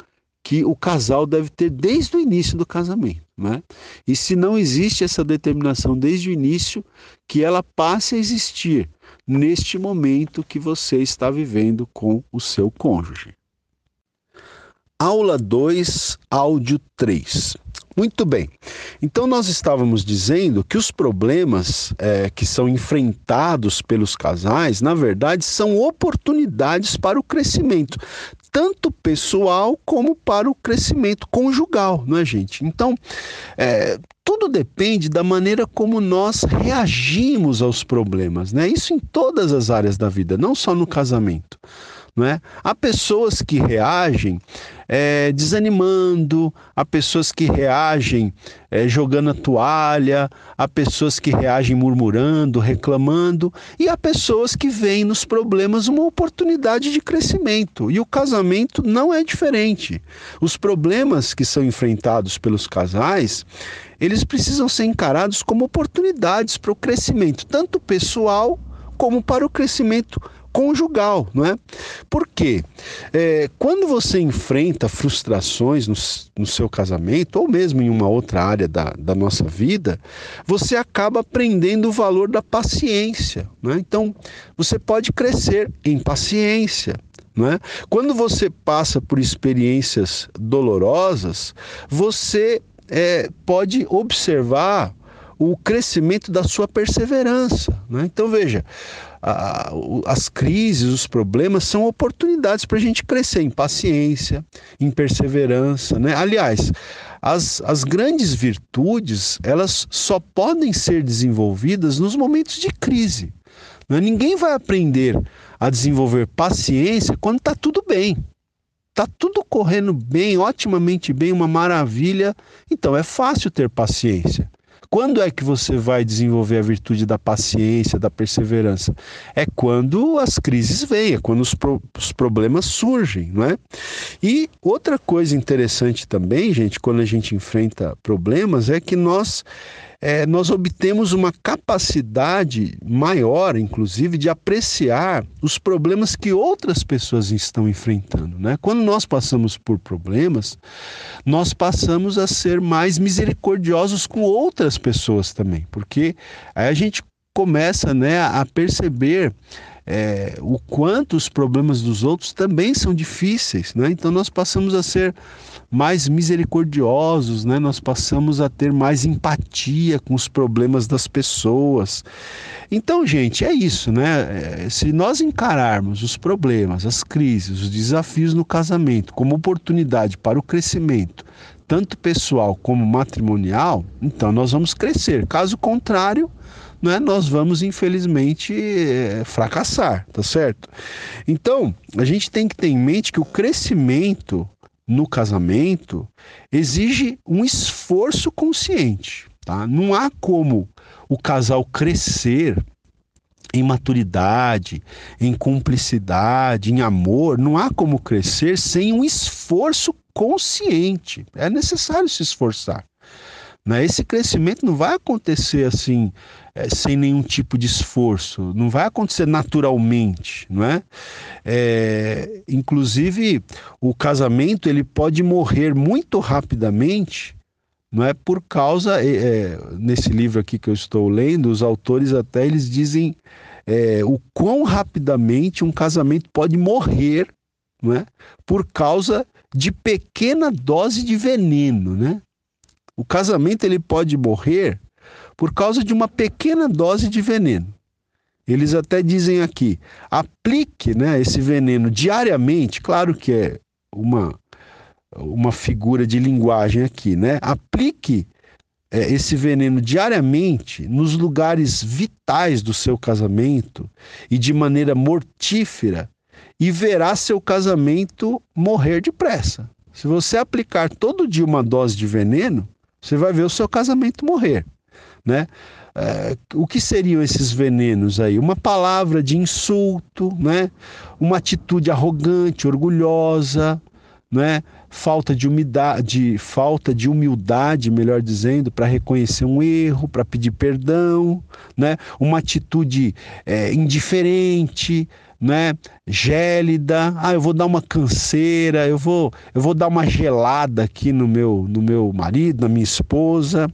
que o casal deve ter desde o início do casamento. Né? E se não existe essa determinação desde o início, que ela passe a existir neste momento que você está vivendo com o seu cônjuge. Aula 2, áudio 3. Muito bem. Então, nós estávamos dizendo que os problemas é, que são enfrentados pelos casais, na verdade, são oportunidades para o crescimento, tanto pessoal como para o crescimento conjugal, não é, gente? Então, é, tudo depende da maneira como nós reagimos aos problemas, né? Isso em todas as áreas da vida, não só no casamento. Não é? Há pessoas que reagem é, desanimando, há pessoas que reagem é, jogando a toalha, há pessoas que reagem murmurando, reclamando, e há pessoas que veem nos problemas uma oportunidade de crescimento. E o casamento não é diferente. Os problemas que são enfrentados pelos casais, eles precisam ser encarados como oportunidades para o crescimento, tanto pessoal como para o crescimento conjugal, não é? Porque é, quando você enfrenta frustrações no, no, seu casamento, ou mesmo em uma outra área da, da nossa vida, você acaba aprendendo o valor da paciência. Não é? Então, você pode crescer em paciência. É? Quando você passa por experiências dolorosas, você é, pode observar o crescimento da sua perseverança. Né? Então veja, a, as crises, os problemas são oportunidades para a gente crescer em paciência, em perseverança. Né? Aliás, as, as grandes virtudes elas só podem ser desenvolvidas nos momentos de crise. Né? Ninguém vai aprender a desenvolver paciência quando está tudo bem. Está tudo correndo bem, otimamente bem, uma maravilha. Então é fácil ter paciência. Quando é que você vai desenvolver a virtude da paciência, da perseverança? É quando as crises vêm, é quando os, pro, os problemas surgem, não é? E outra coisa interessante também, gente, quando a gente enfrenta problemas, é que nós é, nós obtemos uma capacidade maior, inclusive, de apreciar os problemas que outras pessoas estão enfrentando. Né? Quando nós passamos por problemas, nós passamos a ser mais misericordiosos com outras pessoas também, porque aí a gente começa né, a perceber é, o quanto os problemas dos outros também são difíceis, né? Então nós passamos a ser mais misericordiosos, né? Nós passamos a ter mais empatia com os problemas das pessoas. Então, gente, é isso, né? É, se nós encararmos os problemas, as crises, os desafios no casamento como oportunidade para o crescimento, tanto pessoal como matrimonial, então nós vamos crescer. Caso contrário, né, nós vamos infelizmente é, fracassar, tá certo? Então, a gente tem que ter em mente que o crescimento no casamento exige um esforço consciente, tá? Não há como o casal crescer em maturidade, em cumplicidade, em amor, não há como crescer sem um esforço consciente. É necessário se esforçar. Né? Esse crescimento não vai acontecer assim é, sem nenhum tipo de esforço, não vai acontecer naturalmente, não é? é? Inclusive, o casamento ele pode morrer muito rapidamente, não é por causa é, é, nesse livro aqui que eu estou lendo, os autores até eles dizem é, o quão rapidamente um casamento pode morrer, não é? Por causa de pequena dose de veneno, né? O casamento ele pode morrer por causa de uma pequena dose de veneno. Eles até dizem aqui: aplique né, esse veneno diariamente, claro que é uma, uma figura de linguagem aqui, né? Aplique é, esse veneno diariamente nos lugares vitais do seu casamento e de maneira mortífera, e verá seu casamento morrer depressa. Se você aplicar todo dia uma dose de veneno, você vai ver o seu casamento morrer né? É, o que seriam esses venenos aí? Uma palavra de insulto, né? Uma atitude arrogante, orgulhosa, né? falta de humildade, falta de humildade, melhor dizendo, para reconhecer um erro, para pedir perdão, né? uma atitude é, indiferente, né? gélida, ah, eu vou dar uma canseira, eu vou, eu vou dar uma gelada aqui no meu, no meu marido, na minha esposa.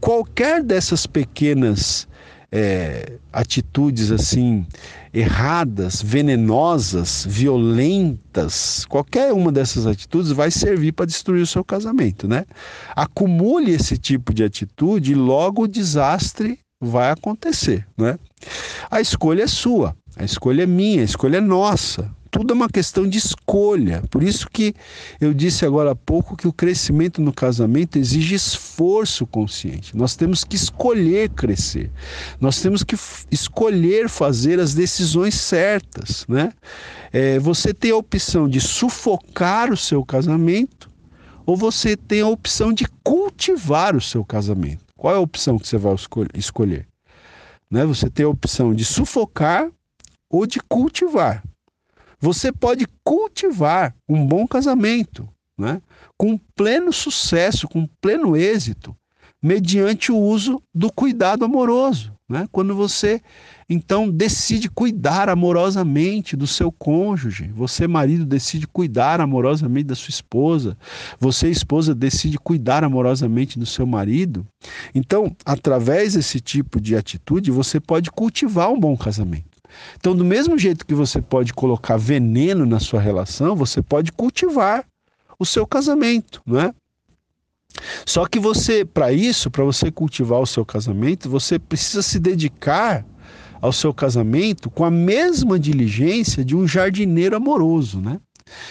Qualquer dessas pequenas é, atitudes assim erradas, venenosas, violentas, qualquer uma dessas atitudes vai servir para destruir o seu casamento, né? Acumule esse tipo de atitude e logo o desastre vai acontecer, né? A escolha é sua, a escolha é minha, a escolha é nossa. Tudo é uma questão de escolha. Por isso que eu disse agora há pouco que o crescimento no casamento exige esforço consciente. Nós temos que escolher crescer. Nós temos que escolher fazer as decisões certas, né? É, você tem a opção de sufocar o seu casamento ou você tem a opção de cultivar o seu casamento. Qual é a opção que você vai escolher? Né? Você tem a opção de sufocar ou de cultivar. Você pode cultivar um bom casamento, né? com pleno sucesso, com pleno êxito, mediante o uso do cuidado amoroso. Né? Quando você então decide cuidar amorosamente do seu cônjuge, você, marido, decide cuidar amorosamente da sua esposa, você, esposa, decide cuidar amorosamente do seu marido. Então, através desse tipo de atitude, você pode cultivar um bom casamento. Então, do mesmo jeito que você pode colocar veneno na sua relação, você pode cultivar o seu casamento, não é? Só que você, para isso, para você cultivar o seu casamento, você precisa se dedicar ao seu casamento com a mesma diligência de um jardineiro amoroso, né?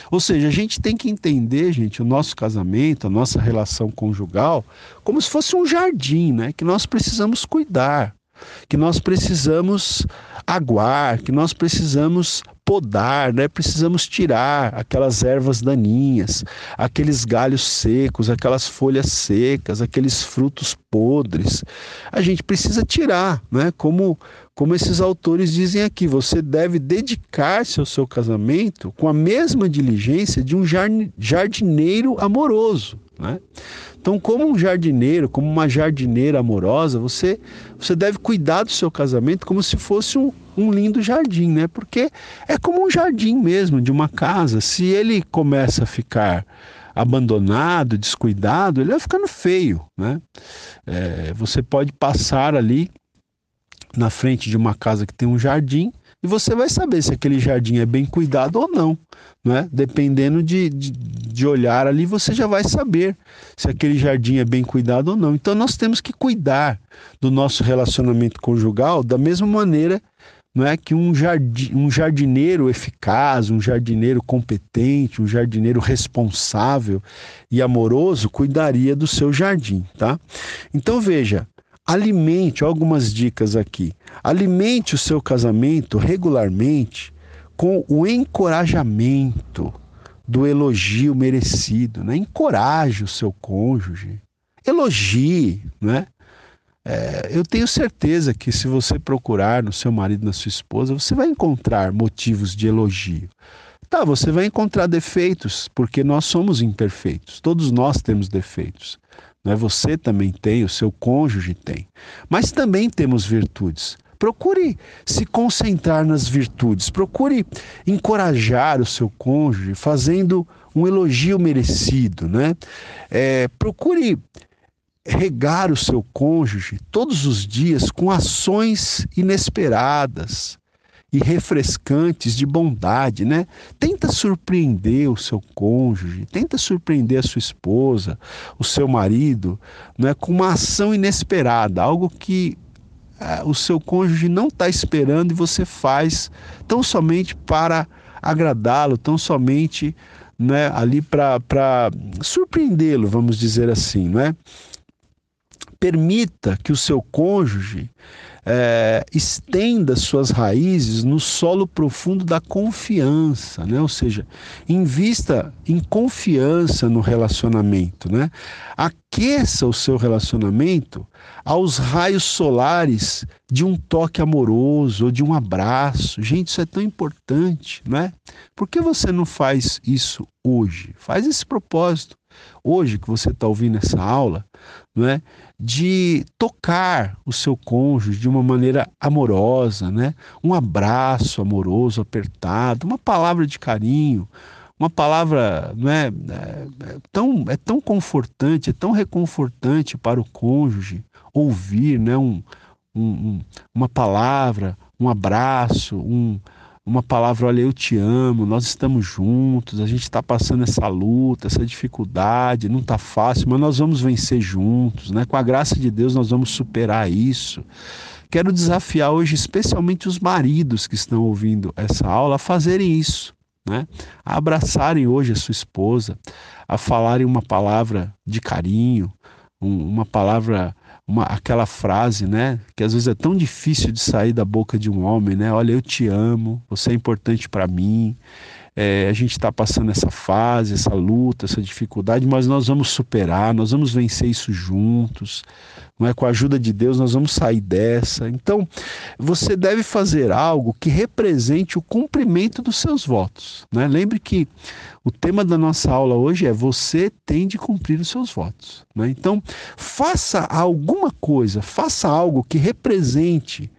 Ou seja, a gente tem que entender, gente, o nosso casamento, a nossa relação conjugal, como se fosse um jardim, né? Que nós precisamos cuidar que nós precisamos aguar, que nós precisamos podar, né? Precisamos tirar aquelas ervas daninhas, aqueles galhos secos, aquelas folhas secas, aqueles frutos podres. A gente precisa tirar, né? Como como esses autores dizem aqui, você deve dedicar-se ao seu casamento com a mesma diligência de um jardineiro amoroso, né? Então, como um jardineiro, como uma jardineira amorosa, você, você deve cuidar do seu casamento como se fosse um, um lindo jardim, né? Porque é como um jardim mesmo, de uma casa. Se ele começa a ficar abandonado, descuidado, ele vai ficando feio, né? É, você pode passar ali na frente de uma casa que tem um jardim e você vai saber se aquele jardim é bem cuidado ou não, né? Dependendo de, de, de olhar ali, você já vai saber se aquele jardim é bem cuidado ou não. Então nós temos que cuidar do nosso relacionamento conjugal da mesma maneira não é que um, jardim, um jardineiro eficaz, um jardineiro competente, um jardineiro responsável e amoroso cuidaria do seu jardim, tá? Então veja, alimente algumas dicas aqui. Alimente o seu casamento regularmente com o encorajamento do elogio merecido, né? Encoraje o seu cônjuge, elogie, né? É, eu tenho certeza que se você procurar no seu marido, na sua esposa, você vai encontrar motivos de elogio. Tá, você vai encontrar defeitos, porque nós somos imperfeitos, todos nós temos defeitos. Né? Você também tem, o seu cônjuge tem. Mas também temos virtudes. Procure se concentrar nas virtudes, procure encorajar o seu cônjuge fazendo um elogio merecido, né? É, procure regar o seu cônjuge todos os dias com ações inesperadas e refrescantes de bondade, né? Tenta surpreender o seu cônjuge, tenta surpreender a sua esposa, o seu marido, né? Com uma ação inesperada, algo que é, o seu cônjuge não está esperando e você faz tão somente para agradá-lo, tão somente né, ali para surpreendê-lo, vamos dizer assim, não é? Permita que o seu cônjuge é, estenda suas raízes no solo profundo da confiança, né? Ou seja, invista em confiança no relacionamento, né? Aqueça o seu relacionamento aos raios solares de um toque amoroso ou de um abraço. Gente, isso é tão importante, não é? Por que você não faz isso hoje? Faz esse propósito. Hoje que você está ouvindo essa aula, não é? de tocar o seu cônjuge de uma maneira amorosa, né? Um abraço amoroso, apertado, uma palavra de carinho, uma palavra não é, é, é, tão é tão confortante, é tão reconfortante para o cônjuge ouvir, né? Um, um, uma palavra, um abraço, um, uma palavra, olha, eu te amo, nós estamos juntos, a gente está passando essa luta, essa dificuldade, não está fácil, mas nós vamos vencer juntos, né? Com a graça de Deus nós vamos superar isso. Quero desafiar hoje, especialmente os maridos que estão ouvindo essa aula, a fazerem isso, né? A abraçarem hoje a sua esposa, a falarem uma palavra de carinho, um, uma palavra uma, aquela frase, né, que às vezes é tão difícil de sair da boca de um homem, né? Olha, eu te amo, você é importante para mim. É, a gente está passando essa fase, essa luta, essa dificuldade, mas nós vamos superar, nós vamos vencer isso juntos. Não é com a ajuda de Deus nós vamos sair dessa. Então, você deve fazer algo que represente o cumprimento dos seus votos. Né? Lembre que o tema da nossa aula hoje é você tem de cumprir os seus votos. Né? Então, faça alguma coisa, faça algo que represente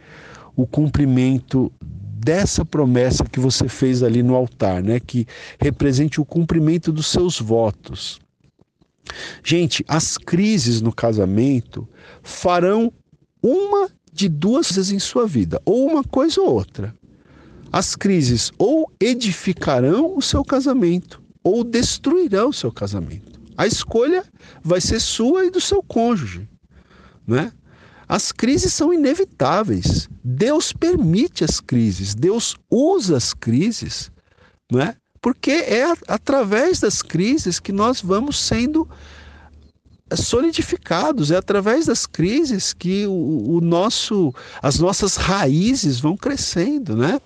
o cumprimento dessa promessa que você fez ali no altar, né? Que represente o cumprimento dos seus votos. Gente, as crises no casamento farão uma de duas vezes em sua vida, ou uma coisa ou outra. As crises ou edificarão o seu casamento ou destruirão o seu casamento. A escolha vai ser sua e do seu cônjuge, né? As crises são inevitáveis. Deus permite as crises, Deus usa as crises, né? Porque é através das crises que nós vamos sendo solidificados. É através das crises que o, o nosso, as nossas raízes vão crescendo, né?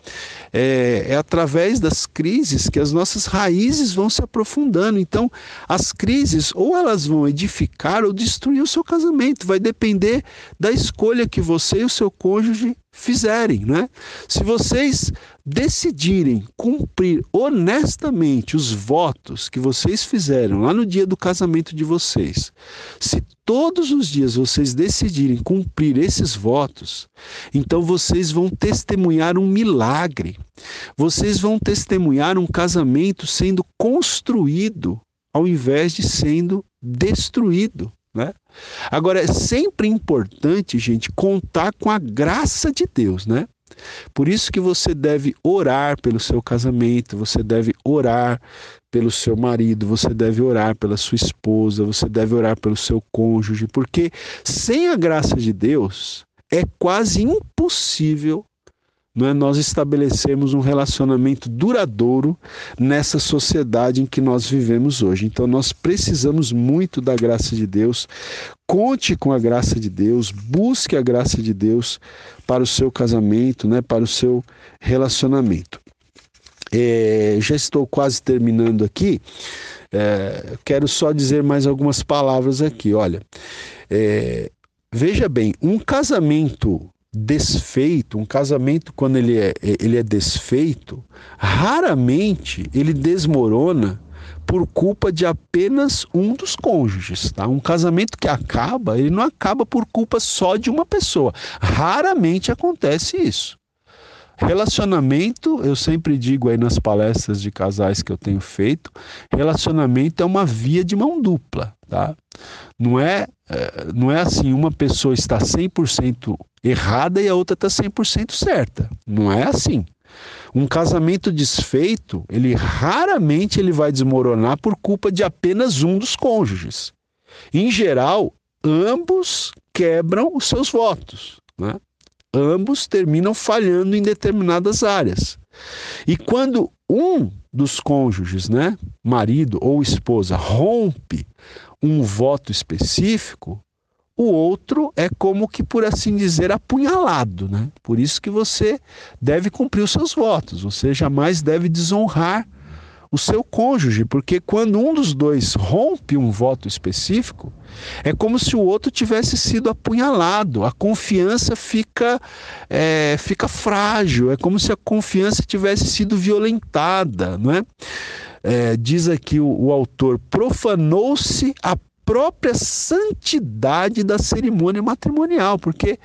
É, é, através das crises que as nossas raízes vão se aprofundando. Então, as crises ou elas vão edificar ou destruir o seu casamento. Vai depender da escolha que você e o seu cônjuge fizerem, né? Se vocês decidirem cumprir honestamente os votos que vocês fizeram lá no dia do casamento de vocês, se todos os dias vocês decidirem cumprir esses votos, então vocês vão testemunhar um milagre. Vocês vão testemunhar um casamento sendo construído ao invés de sendo destruído. Né? Agora, é sempre importante, gente, contar com a graça de Deus, né? Por isso que você deve orar pelo seu casamento, você deve orar pelo seu marido, você deve orar pela sua esposa, você deve orar pelo seu cônjuge, porque sem a graça de Deus é quase impossível não é nós estabelecemos um relacionamento duradouro nessa sociedade em que nós vivemos hoje. Então nós precisamos muito da graça de Deus. Conte com a graça de Deus, busque a graça de Deus para o seu casamento, né, para o seu relacionamento. É, já estou quase terminando aqui. É, quero só dizer mais algumas palavras aqui. Olha, é, veja bem, um casamento desfeito, um casamento quando ele é, ele é desfeito, raramente ele desmorona por culpa de apenas um dos cônjuges, tá? Um casamento que acaba, ele não acaba por culpa só de uma pessoa. Raramente acontece isso. Relacionamento, eu sempre digo aí nas palestras de casais que eu tenho feito, relacionamento é uma via de mão dupla, tá? Não é, é não é assim, uma pessoa está 100% errada e a outra está 100% certa. Não é assim. Um casamento desfeito, ele raramente ele vai desmoronar por culpa de apenas um dos cônjuges. Em geral, ambos quebram os seus votos, né? ambos terminam falhando em determinadas áreas. E quando um dos cônjuges, né, marido ou esposa, rompe um voto específico, o outro é como que, por assim dizer, apunhalado, né? Por isso que você deve cumprir os seus votos, você jamais deve desonrar o seu cônjuge, porque quando um dos dois rompe um voto específico, é como se o outro tivesse sido apunhalado, a confiança fica, é, fica frágil, é como se a confiança tivesse sido violentada, não é? é diz aqui o, o autor, profanou-se a própria santidade da cerimônia matrimonial, porque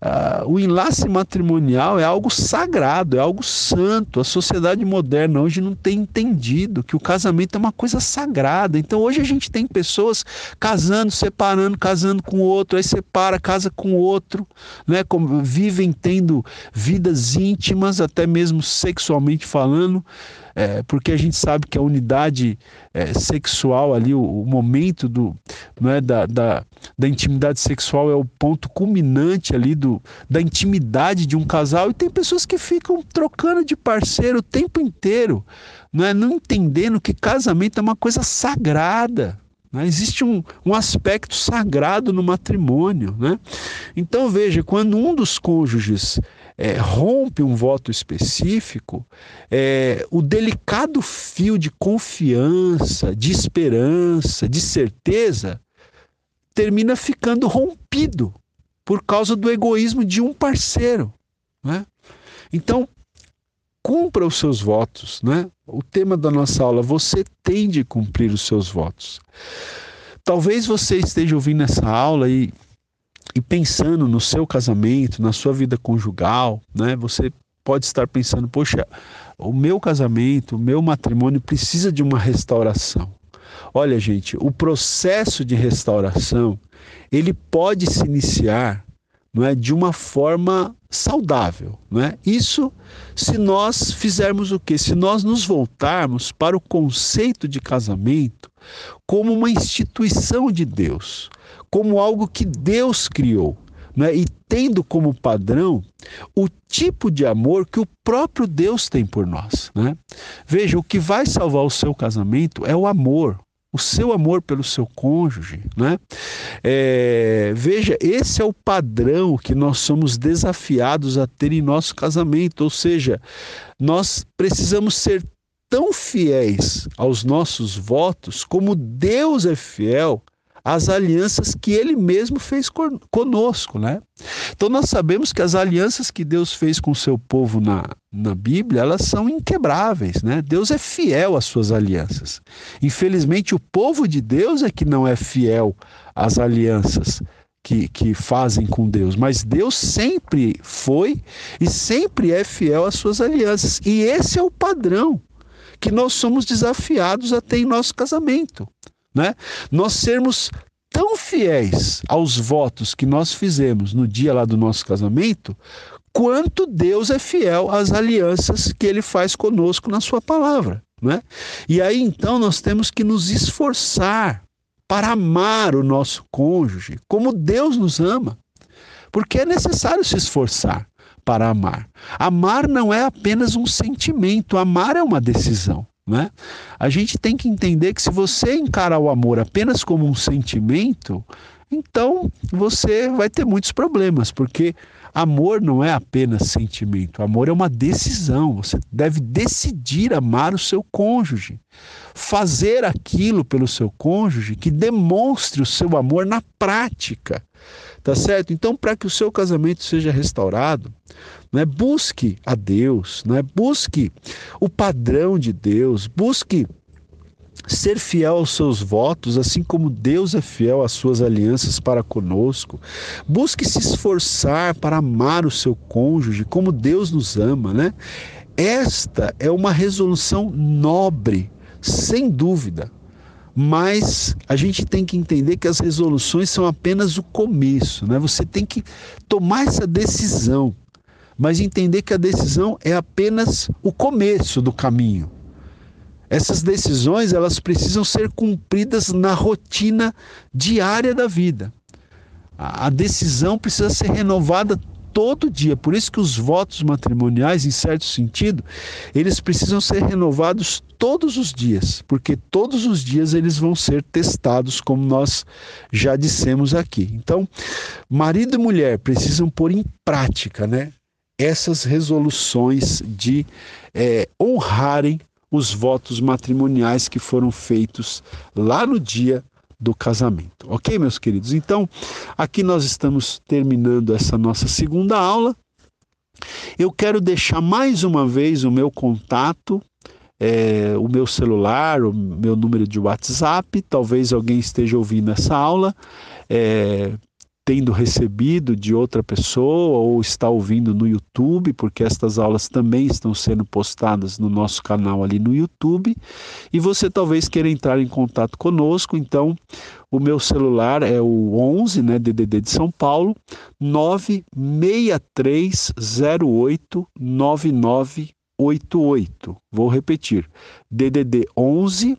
Uh, o enlace matrimonial é algo sagrado, é algo santo. A sociedade moderna hoje não tem entendido que o casamento é uma coisa sagrada. Então hoje a gente tem pessoas casando, separando, casando com outro, aí separa, casa com outro, né? Como, vivem tendo vidas íntimas, até mesmo sexualmente falando é, porque a gente sabe que a unidade é, sexual ali, o, o, momento do, é, da, da, da, intimidade sexual é o ponto culminante ali do, da intimidade de um casal, e tem pessoas que ficam trocando de parceiro o tempo inteiro, não, é, não entendendo que casamento é uma coisa sagrada. Né? Existe um, um aspecto sagrado no matrimônio. Né? Então, veja, quando um dos cônjuges é, rompe um voto específico, é, o delicado fio de confiança, de esperança, de certeza, termina ficando rompido por causa do egoísmo de um parceiro. Né? Então, cumpra os seus votos. Né? O tema da nossa aula, você tem de cumprir os seus votos. Talvez você esteja ouvindo essa aula e e pensando no seu casamento, na sua vida conjugal, né? Você pode estar pensando, poxa, o meu casamento, o meu matrimônio precisa de uma restauração. Olha, gente, o processo de restauração, ele pode se iniciar, não é, de uma forma saudável, não é? Isso se nós fizermos o quê? Se nós nos voltarmos para o conceito de casamento como uma instituição de Deus, como algo que Deus criou. Né? E tendo como padrão o tipo de amor que o próprio Deus tem por nós. Né? Veja, o que vai salvar o seu casamento é o amor, o seu amor pelo seu cônjuge. Né? É, veja, esse é o padrão que nós somos desafiados a ter em nosso casamento, ou seja, nós precisamos ser tão fiéis aos nossos votos como Deus é fiel as alianças que ele mesmo fez conosco, né? Então nós sabemos que as alianças que Deus fez com o seu povo na, na Bíblia, elas são inquebráveis, né? Deus é fiel às suas alianças. Infelizmente o povo de Deus é que não é fiel às alianças que, que fazem com Deus, mas Deus sempre foi e sempre é fiel às suas alianças. E esse é o padrão que nós somos desafiados a ter em nosso casamento né? Nós sermos tão fiéis aos votos que nós fizemos no dia lá do nosso casamento, quanto Deus é fiel às alianças que ele faz conosco na sua palavra, né? E aí então nós temos que nos esforçar para amar o nosso cônjuge como Deus nos ama. Porque é necessário se esforçar para amar. Amar não é apenas um sentimento, amar é uma decisão. Né? A gente tem que entender que se você encarar o amor apenas como um sentimento, então você vai ter muitos problemas, porque amor não é apenas sentimento, amor é uma decisão. Você deve decidir amar o seu cônjuge, fazer aquilo pelo seu cônjuge que demonstre o seu amor na prática. Tá certo? Então, para que o seu casamento seja restaurado, né, busque a Deus, né, busque o padrão de Deus, busque ser fiel aos seus votos, assim como Deus é fiel às suas alianças para conosco. Busque se esforçar para amar o seu cônjuge como Deus nos ama, né? Esta é uma resolução nobre, sem dúvida. Mas a gente tem que entender que as resoluções são apenas o começo, né? Você tem que tomar essa decisão, mas entender que a decisão é apenas o começo do caminho. Essas decisões, elas precisam ser cumpridas na rotina diária da vida. A decisão precisa ser renovada todo dia. Por isso que os votos matrimoniais, em certo sentido, eles precisam ser renovados todos os dias, porque todos os dias eles vão ser testados, como nós já dissemos aqui. Então, marido e mulher precisam pôr em prática, né? Essas resoluções de é, honrarem os votos matrimoniais que foram feitos lá no dia do casamento. Ok, meus queridos? Então, aqui nós estamos terminando essa nossa segunda aula. Eu quero deixar mais uma vez o meu contato, é, o meu celular, o meu número de WhatsApp. Talvez alguém esteja ouvindo essa aula. É, tendo recebido de outra pessoa ou está ouvindo no YouTube, porque estas aulas também estão sendo postadas no nosso canal ali no YouTube, e você talvez queira entrar em contato conosco, então o meu celular é o 11, né, DDD de São Paulo, 96308 9988. Vou repetir. DDD 11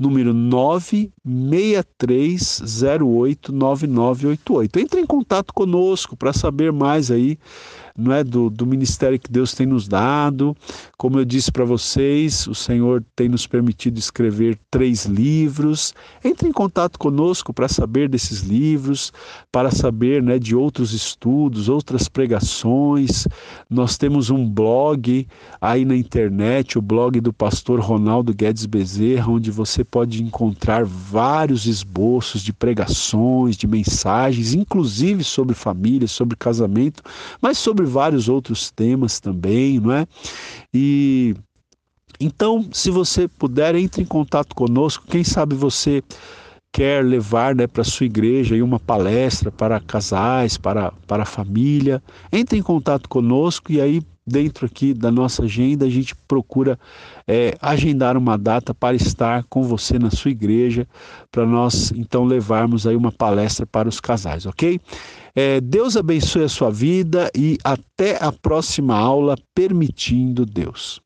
número 963089988. Entre em contato conosco para saber mais aí não é do, do ministério que Deus tem nos dado. Como eu disse para vocês, o Senhor tem nos permitido escrever três livros. Entre em contato conosco para saber desses livros, para saber né, de outros estudos, outras pregações. Nós temos um blog aí na internet, o blog do pastor Ronaldo Guedes Bezerra, onde você pode encontrar vários esboços de pregações, de mensagens, inclusive sobre família, sobre casamento, mas sobre vários outros temas também, não é? E então, se você puder, entre em contato conosco. Quem sabe você quer levar né, para sua igreja uma palestra para casais, para, para a família. Entre em contato conosco e aí dentro aqui da nossa agenda, a gente procura é, agendar uma data para estar com você na sua igreja, para nós então levarmos aí uma palestra para os casais, ok? É, Deus abençoe a sua vida e até a próxima aula, permitindo Deus.